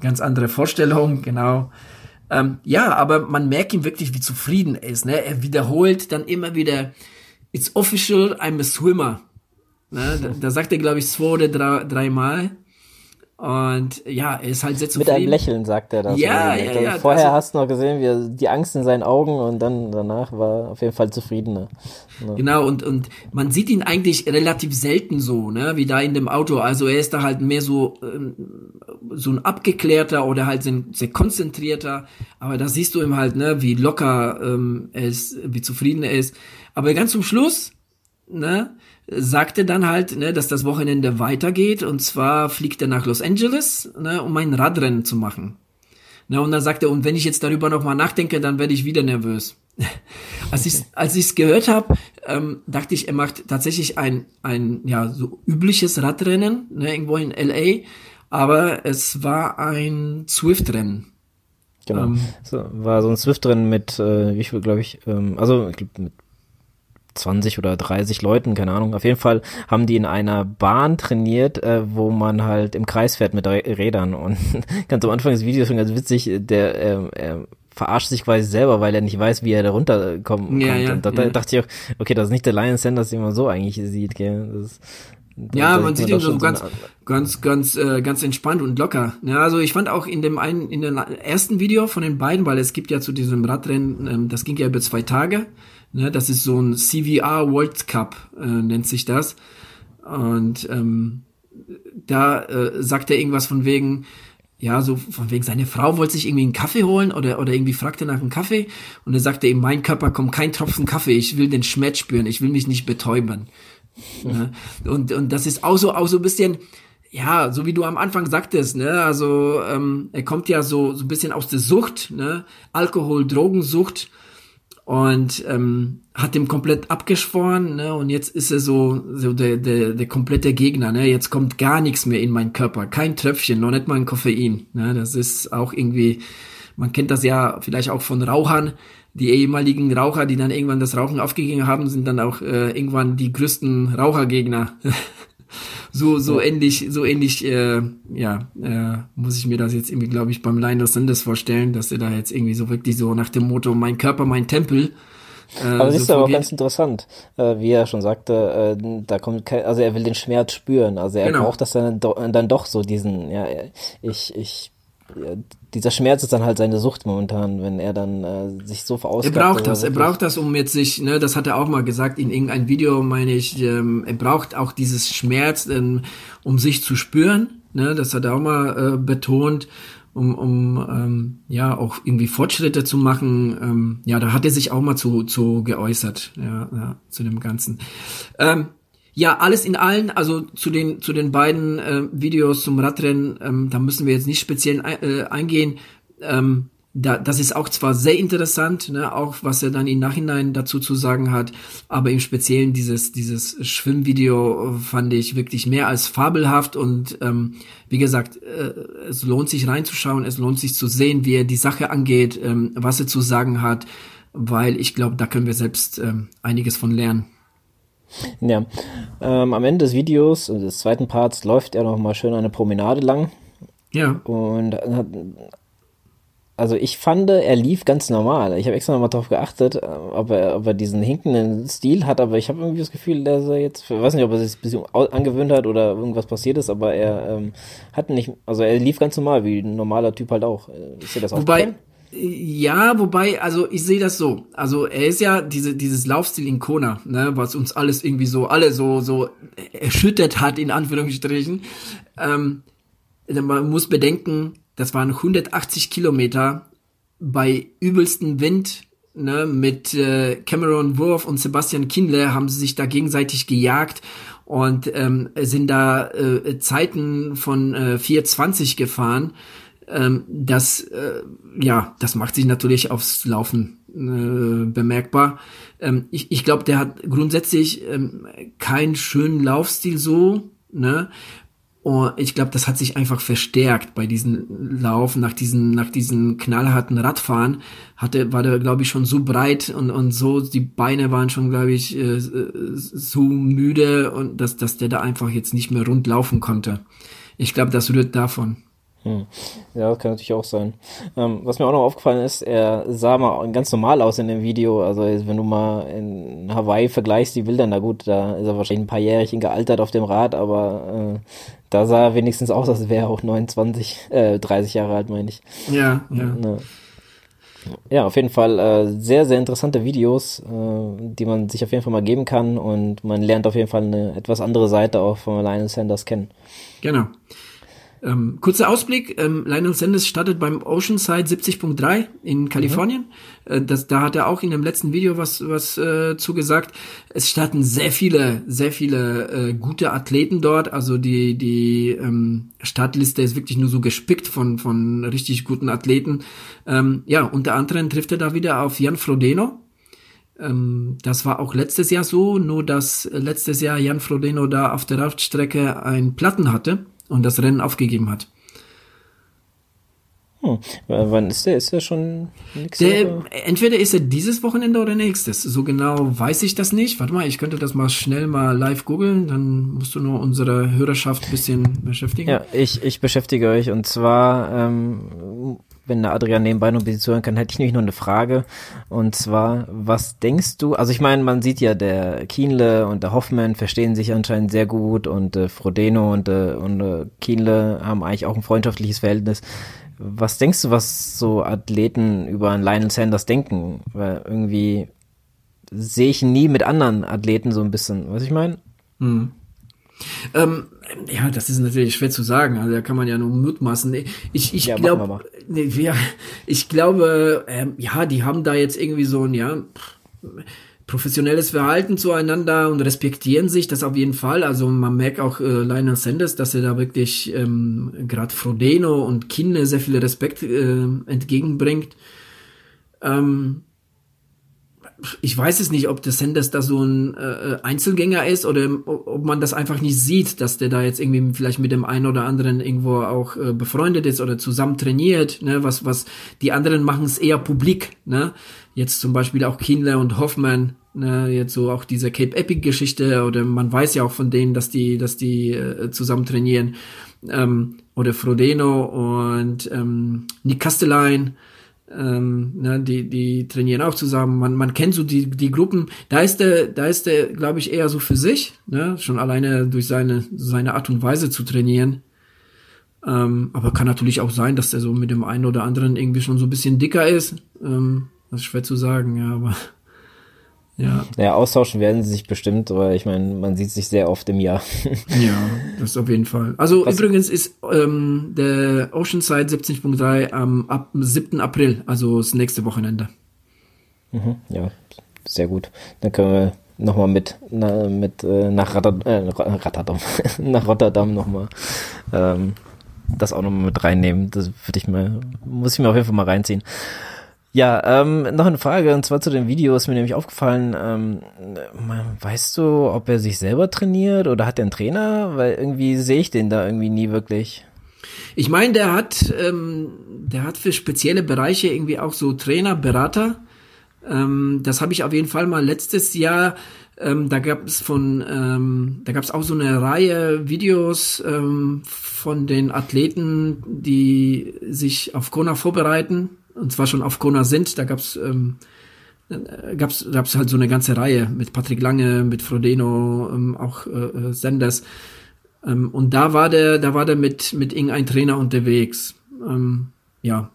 Ganz andere Vorstellung, genau. Ähm, ja, aber man merkt ihm wirklich, wie zufrieden er ist. Ne? Er wiederholt dann immer wieder, it's official, I'm a swimmer. Ne? Da, da sagt er, glaube ich, zwei oder drei, dreimal. Und ja, er ist halt sehr zufrieden. Mit einem Lächeln sagt er das. Ja, ja, ja. Vorher also, hast du noch gesehen, wie er, die Angst in seinen Augen und dann danach war auf jeden Fall zufriedener. Ja. Genau, und, und man sieht ihn eigentlich relativ selten so, ne, wie da in dem Auto. Also er ist da halt mehr so, ähm, so ein abgeklärter oder halt sehr, sehr konzentrierter. Aber da siehst du ihm halt, ne, wie locker ähm, er ist, wie zufrieden er ist. Aber ganz zum Schluss, ne, sagte dann halt, ne, dass das Wochenende weitergeht und zwar fliegt er nach Los Angeles, ne, um ein Radrennen zu machen. Ne, und dann sagte er, und wenn ich jetzt darüber nochmal nachdenke, dann werde ich wieder nervös. als ich als ich's gehört habe, ähm, dachte ich, er macht tatsächlich ein ein ja so übliches Radrennen, ne, irgendwo in LA, aber es war ein Swift-Rennen. Genau. Ähm, so, war so ein Swift-Rennen mit, äh, wie viel, glaube ich, ähm, also ich glaub, mit 20 oder 30 Leuten, keine Ahnung. Auf jeden Fall haben die in einer Bahn trainiert, äh, wo man halt im Kreis fährt mit Rädern. Und ganz am Anfang des Videos schon ganz witzig, der äh, äh, verarscht sich quasi selber, weil er nicht weiß, wie er da runterkommen ja, kann. Ja, und da, ja. dachte ich auch, okay, das ist nicht der Lion Sanders, den man so eigentlich sieht, gell. Das, ja, man sieht ihn so ganz, so ganz, ganz, äh, ganz entspannt und locker. Ja, also ich fand auch in dem einen, in dem ersten Video von den beiden, weil es gibt ja zu diesem Radrennen, ähm, das ging ja über zwei Tage. Ne, das ist so ein CVR World Cup, äh, nennt sich das. Und ähm, da äh, sagt er irgendwas von wegen, ja, so von wegen, seine Frau wollte sich irgendwie einen Kaffee holen oder, oder irgendwie fragte nach einem Kaffee und er sagte ihm, mein Körper kommt kein Tropfen Kaffee, ich will den Schmerz spüren, ich will mich nicht betäuben. ne? Und, und das ist auch so, auch so ein bisschen, ja, so wie du am Anfang sagtest, ne, also ähm, er kommt ja so, so ein bisschen aus der Sucht, ne, Alkohol, Drogensucht und ähm, hat dem komplett abgeschworen ne? und jetzt ist er so, so der, der, der komplette Gegner. Ne? Jetzt kommt gar nichts mehr in meinen Körper, kein Tröpfchen, noch nicht mal ein Koffein. Ne? Das ist auch irgendwie, man kennt das ja vielleicht auch von Rauchern. Die ehemaligen Raucher, die dann irgendwann das Rauchen aufgegeben haben, sind dann auch äh, irgendwann die größten Rauchergegner. so so ähnlich so ähnlich äh, ja äh, muss ich mir das jetzt irgendwie glaube ich beim Lionel Sanders vorstellen dass er da jetzt irgendwie so wirklich so nach dem Motto mein Körper mein Tempel äh, aber das so ist aber auch ganz interessant, äh, wie er schon sagte, äh, da kommt kein, also er will den Schmerz spüren, also er genau. braucht das dann, dann doch so diesen, ja, ich, ich dieser Schmerz ist dann halt seine Sucht momentan, wenn er dann äh, sich so verausgabt. Er braucht das, er braucht das, um jetzt sich, ne, das hat er auch mal gesagt in irgendeinem Video, meine ich, ähm, er braucht auch dieses Schmerz, ähm, um sich zu spüren, ne, das hat er auch mal äh, betont, um, um ähm, ja auch irgendwie Fortschritte zu machen. Ähm, ja, da hat er sich auch mal zu, zu geäußert, ja, ja zu dem Ganzen. Ähm, ja, alles in allen, also zu den zu den beiden äh, Videos zum Radrennen, ähm, da müssen wir jetzt nicht speziell äh, eingehen. Ähm, da, das ist auch zwar sehr interessant, ne, auch was er dann im Nachhinein dazu zu sagen hat, aber im Speziellen dieses dieses Schwimmvideo fand ich wirklich mehr als fabelhaft und ähm, wie gesagt, äh, es lohnt sich reinzuschauen, es lohnt sich zu sehen, wie er die Sache angeht, ähm, was er zu sagen hat, weil ich glaube, da können wir selbst ähm, einiges von lernen. Ja, ähm, am Ende des Videos, also des zweiten Parts, läuft er noch mal schön eine Promenade lang. Ja. Und also ich fand, er lief ganz normal. Ich habe extra nochmal drauf geachtet, äh, ob er, ob er diesen hinkenden Stil hat, aber ich habe irgendwie das Gefühl, dass er jetzt, ich weiß nicht, ob er sich ein bisschen angewöhnt hat oder irgendwas passiert ist, aber er ähm, hat nicht, also er lief ganz normal, wie ein normaler Typ halt auch. Ist dir das Wobei, ja, wobei, also ich sehe das so. Also er ist ja diese, dieses Laufstil in Kona, ne, was uns alles irgendwie so, alle so, so erschüttert hat, in Anführungsstrichen. Ähm, man muss bedenken, das waren 180 Kilometer bei übelsten Wind, ne, mit äh, Cameron Wurf und Sebastian Kindle haben sie sich da gegenseitig gejagt und ähm, sind da äh, Zeiten von äh, 420 gefahren ähm, das, äh, ja, das macht sich natürlich aufs Laufen äh, bemerkbar. Ähm, ich ich glaube, der hat grundsätzlich ähm, keinen schönen Laufstil so, ne? Und ich glaube, das hat sich einfach verstärkt bei diesem Lauf, nach diesen, nach diesen knallharten Radfahren, hatte, war der, glaube ich, schon so breit und, und so, die Beine waren schon, glaube ich, äh, so müde und dass, dass der da einfach jetzt nicht mehr rund laufen konnte. Ich glaube, das rührt davon. Hm. Ja, das kann natürlich auch sein. Ähm, was mir auch noch aufgefallen ist, er sah mal ganz normal aus in dem Video. Also wenn du mal in Hawaii vergleichst, die Bilder, na gut, da ist er wahrscheinlich ein paar Jährchen gealtert auf dem Rad, aber äh, da sah er wenigstens aus, als wäre er auch 29, äh, 30 Jahre alt, meine ich. Ja, ja. ja. Ja, auf jeden Fall äh, sehr, sehr interessante Videos, äh, die man sich auf jeden Fall mal geben kann und man lernt auf jeden Fall eine etwas andere Seite auch von Lionel Sanders kennen. Genau. Ähm, kurzer Ausblick, ähm, Lionel Sanders startet beim Oceanside 70.3 in Kalifornien. Mhm. Äh, das, da hat er auch in dem letzten Video was, was äh, zugesagt. Es starten sehr viele, sehr viele äh, gute Athleten dort. Also die, die ähm, Startliste ist wirklich nur so gespickt von, von richtig guten Athleten. Ähm, ja, unter anderem trifft er da wieder auf Jan Frodeno. Ähm, das war auch letztes Jahr so, nur dass letztes Jahr Jan Frodeno da auf der Radstrecke einen Platten hatte und das Rennen aufgegeben hat. Hm. Wann ist der? Ist der schon der? Entweder ist er dieses Wochenende oder nächstes. So genau weiß ich das nicht. Warte mal, ich könnte das mal schnell mal live googeln. Dann musst du nur unsere Hörerschaft ein bisschen beschäftigen. Ja, ich, ich beschäftige euch. Und zwar ähm, wenn der Adrian nebenbei noch ein bisschen zuhören kann, hätte ich nämlich noch eine Frage. Und zwar, was denkst du, also ich meine, man sieht ja, der Kienle und der Hoffmann verstehen sich anscheinend sehr gut und äh, Frodeno und, äh, und äh, Kienle haben eigentlich auch ein freundschaftliches Verhältnis. Was denkst du, was so Athleten über einen Lionel Sanders denken? Weil irgendwie sehe ich nie mit anderen Athleten so ein bisschen, was ich meine? Hm. Ähm, ja, das ist natürlich schwer zu sagen. Also da kann man ja nur mutmaßen. Ich, ich ja, glaube, ja, ich glaube, ähm, ja, die haben da jetzt irgendwie so ein ja professionelles Verhalten zueinander und respektieren sich das auf jeden Fall. Also man merkt auch äh, Lionel Sanders, dass er da wirklich ähm, gerade Frodeno und Kinne sehr viel Respekt äh, entgegenbringt. Ähm, ich weiß es nicht, ob der Sanders da so ein äh, Einzelgänger ist oder ob man das einfach nicht sieht, dass der da jetzt irgendwie vielleicht mit dem einen oder anderen irgendwo auch äh, befreundet ist oder zusammen trainiert, ne, was, was, die anderen machen es eher publik, ne, jetzt zum Beispiel auch Kindler und Hoffmann, ne, jetzt so auch diese Cape Epic Geschichte oder man weiß ja auch von denen, dass die, dass die äh, zusammen trainieren, ähm, oder Frodeno und ähm, Nick Castelline, ähm, ne, die, die trainieren auch zusammen. Man, man kennt so die, die Gruppen. Da ist der, da ist der, glaube ich, eher so für sich, ne, schon alleine durch seine, seine Art und Weise zu trainieren. Ähm, aber kann natürlich auch sein, dass der so mit dem einen oder anderen irgendwie schon so ein bisschen dicker ist. Ähm, das ist schwer zu sagen, ja, aber ja. Naja, austauschen werden sie sich bestimmt, aber ich meine, man sieht sich sehr oft im Jahr. ja, das auf jeden Fall. Also Was? übrigens ist ähm, der Oceanside 70.3 am ab 7. April, also das nächste Wochenende. Mhm, ja, sehr gut. Dann können wir nochmal mit, na, mit äh, nach Rotterdam, äh, Rotterdam, nach Rotterdam nochmal ähm, das auch nochmal mit reinnehmen. Das würde ich mal, muss ich mir auf jeden Fall mal reinziehen. Ja, ähm, noch eine Frage, und zwar zu den Videos, mir nämlich aufgefallen, ähm, weißt du, ob er sich selber trainiert oder hat er einen Trainer? Weil irgendwie sehe ich den da irgendwie nie wirklich. Ich meine, der hat, ähm, der hat für spezielle Bereiche irgendwie auch so Trainer, Berater. Ähm, das habe ich auf jeden Fall mal letztes Jahr ähm, da gab es von, ähm, da gab es auch so eine Reihe Videos ähm, von den Athleten, die sich auf Kona vorbereiten und zwar schon auf Kona sind. Da gab's ähm, äh, gab's gab's halt so eine ganze Reihe mit Patrick Lange, mit Frodeno, ähm, auch äh, äh, Sanders. Ähm, und da war der, da war der mit mit irgendein Trainer unterwegs. Ähm, ja,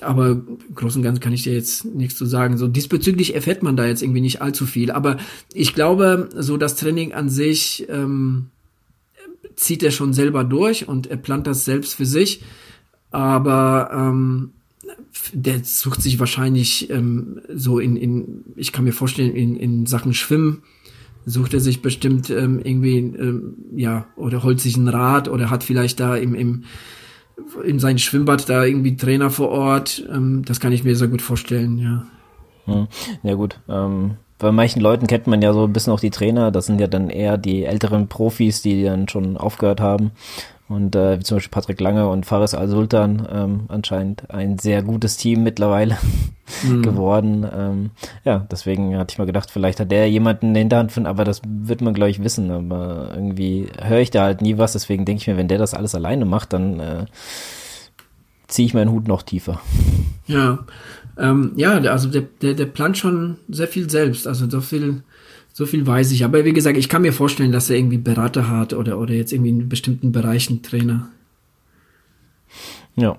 aber im Großen und Ganzen kann ich dir jetzt nichts zu sagen. So diesbezüglich erfährt man da jetzt irgendwie nicht allzu viel. Aber ich glaube, so das Training an sich ähm, zieht er schon selber durch und er plant das selbst für sich. Aber ähm, der sucht sich wahrscheinlich ähm, so in, in, ich kann mir vorstellen, in, in Sachen Schwimmen sucht er sich bestimmt ähm, irgendwie, ähm, ja, oder holt sich ein Rad oder hat vielleicht da im, im in sein Schwimmbad da irgendwie Trainer vor Ort. Ähm, das kann ich mir sehr gut vorstellen, ja. Hm. Ja gut, ähm, bei manchen Leuten kennt man ja so ein bisschen auch die Trainer, das sind ja dann eher die älteren Profis, die dann schon aufgehört haben und äh, wie zum Beispiel Patrick Lange und Faris Al-Sultan ähm, anscheinend ein sehr gutes Team mittlerweile mhm. geworden. Ähm, ja, deswegen hatte ich mal gedacht, vielleicht hat der jemanden in der Hinterhand von, aber das wird man, glaube ich, wissen. Aber irgendwie höre ich da halt nie was, deswegen denke ich mir, wenn der das alles alleine macht, dann äh, ziehe ich meinen Hut noch tiefer. Ja, ähm, ja, also der, der, der plant schon sehr viel selbst. Also so viel, so viel weiß ich. Aber wie gesagt, ich kann mir vorstellen, dass er irgendwie Berater hat oder, oder jetzt irgendwie in bestimmten Bereichen Trainer. Ja.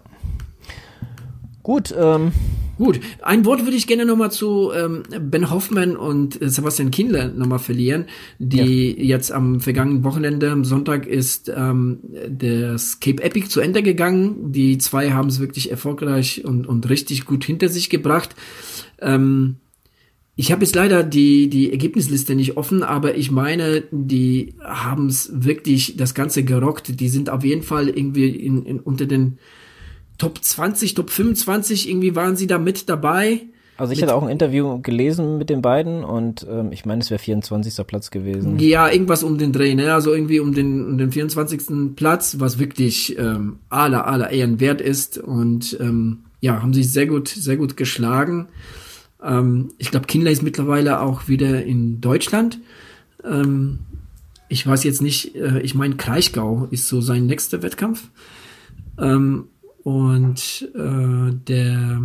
Gut, ähm, Gut, ein Wort würde ich gerne nochmal zu ähm, Ben Hoffmann und äh, Sebastian Kindler nochmal verlieren, die ja. jetzt am vergangenen Wochenende, am Sonntag ist ähm, das Cape Epic zu Ende gegangen. Die zwei haben es wirklich erfolgreich und, und richtig gut hinter sich gebracht. Ähm, ich habe jetzt leider die, die Ergebnisliste nicht offen, aber ich meine, die haben es wirklich das Ganze gerockt. Die sind auf jeden Fall irgendwie in, in, unter den Top 20, Top 25, irgendwie waren sie da mit dabei. Also ich hatte auch ein Interview gelesen mit den beiden und ähm, ich meine, es wäre 24. Platz gewesen. Ja, irgendwas um den Dreh, ne? Also irgendwie um den, um den 24. Platz, was wirklich ähm, aller, aller Ehren wert ist. Und ähm, ja, haben sich sehr gut, sehr gut geschlagen. Ähm, ich glaube, Kindler ist mittlerweile auch wieder in Deutschland. Ähm, ich weiß jetzt nicht, äh, ich meine, Kraichgau ist so sein nächster Wettkampf. Ähm, und äh, der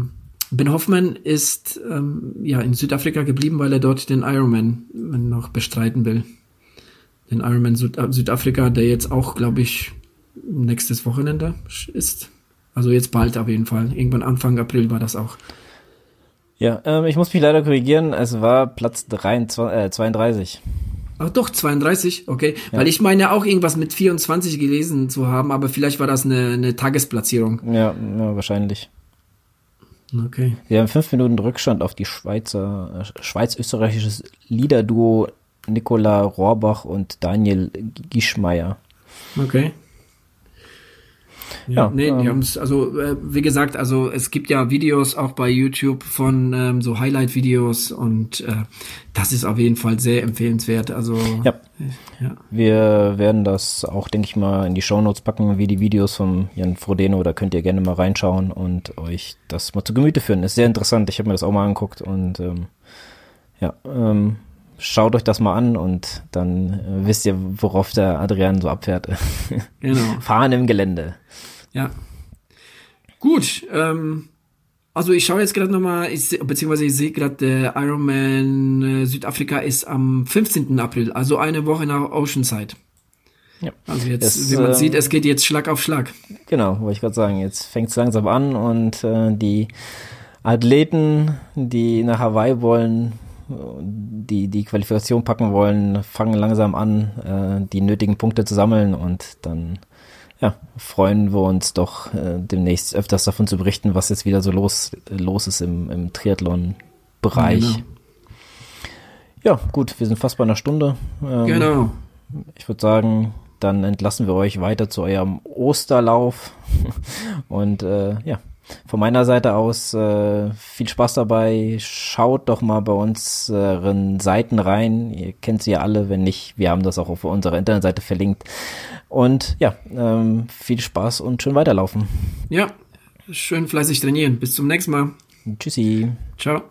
Ben Hoffman ist ähm, ja in Südafrika geblieben, weil er dort den Ironman noch bestreiten will. Den Ironman Süd Südafrika, der jetzt auch, glaube ich, nächstes Wochenende ist. Also jetzt bald auf jeden Fall. Irgendwann Anfang April war das auch. Ja, ähm, ich muss mich leider korrigieren. Es war Platz 23, äh, 32. Ach doch, 32, okay. Ja. Weil ich meine auch irgendwas mit 24 gelesen zu haben, aber vielleicht war das eine, eine Tagesplatzierung. Ja, ja, wahrscheinlich. Okay. Wir haben fünf Minuten Rückstand auf die Schweizer, äh, schweiz-österreichisches Liederduo Nicola Rohrbach und Daniel Gischmeier. Okay. Ja, nee, ähm, die haben es, also äh, wie gesagt, also es gibt ja Videos auch bei YouTube von ähm, so Highlight-Videos und äh, das ist auf jeden Fall sehr empfehlenswert. Also ja. ja. Wir werden das auch, denke ich mal, in die Shownotes packen, wie die Videos von Jan Frodeno, da könnt ihr gerne mal reinschauen und euch das mal zu Gemüte führen. Ist sehr interessant, ich habe mir das auch mal angeguckt und ähm, ja, ähm, schaut euch das mal an und dann äh, wisst ihr, worauf der Adrian so abfährt. Genau. Fahren im Gelände. Ja. Gut, ähm, also ich schaue jetzt gerade nochmal, beziehungsweise ich sehe gerade, der Ironman äh, Südafrika ist am 15. April, also eine Woche nach Oceanside. Ja. Also jetzt, es, wie man äh, sieht, es geht jetzt Schlag auf Schlag. Genau, wollte ich gerade sagen. Jetzt fängt es langsam an und äh, die Athleten, die nach Hawaii wollen, die die Qualifikation packen wollen, fangen langsam an, äh, die nötigen Punkte zu sammeln und dann ja, freuen wir uns doch äh, demnächst öfters davon zu berichten, was jetzt wieder so los, los ist im, im Triathlon-Bereich. Genau. Ja, gut, wir sind fast bei einer Stunde. Ähm, genau. Ich würde sagen, dann entlassen wir euch weiter zu eurem Osterlauf. Und äh, ja, von meiner Seite aus äh, viel Spaß dabei. Schaut doch mal bei unseren Seiten rein. Ihr kennt sie ja alle. Wenn nicht, wir haben das auch auf unserer Internetseite verlinkt. Und ja, ähm, viel Spaß und schön weiterlaufen. Ja, schön fleißig trainieren. Bis zum nächsten Mal. Tschüssi. Ciao.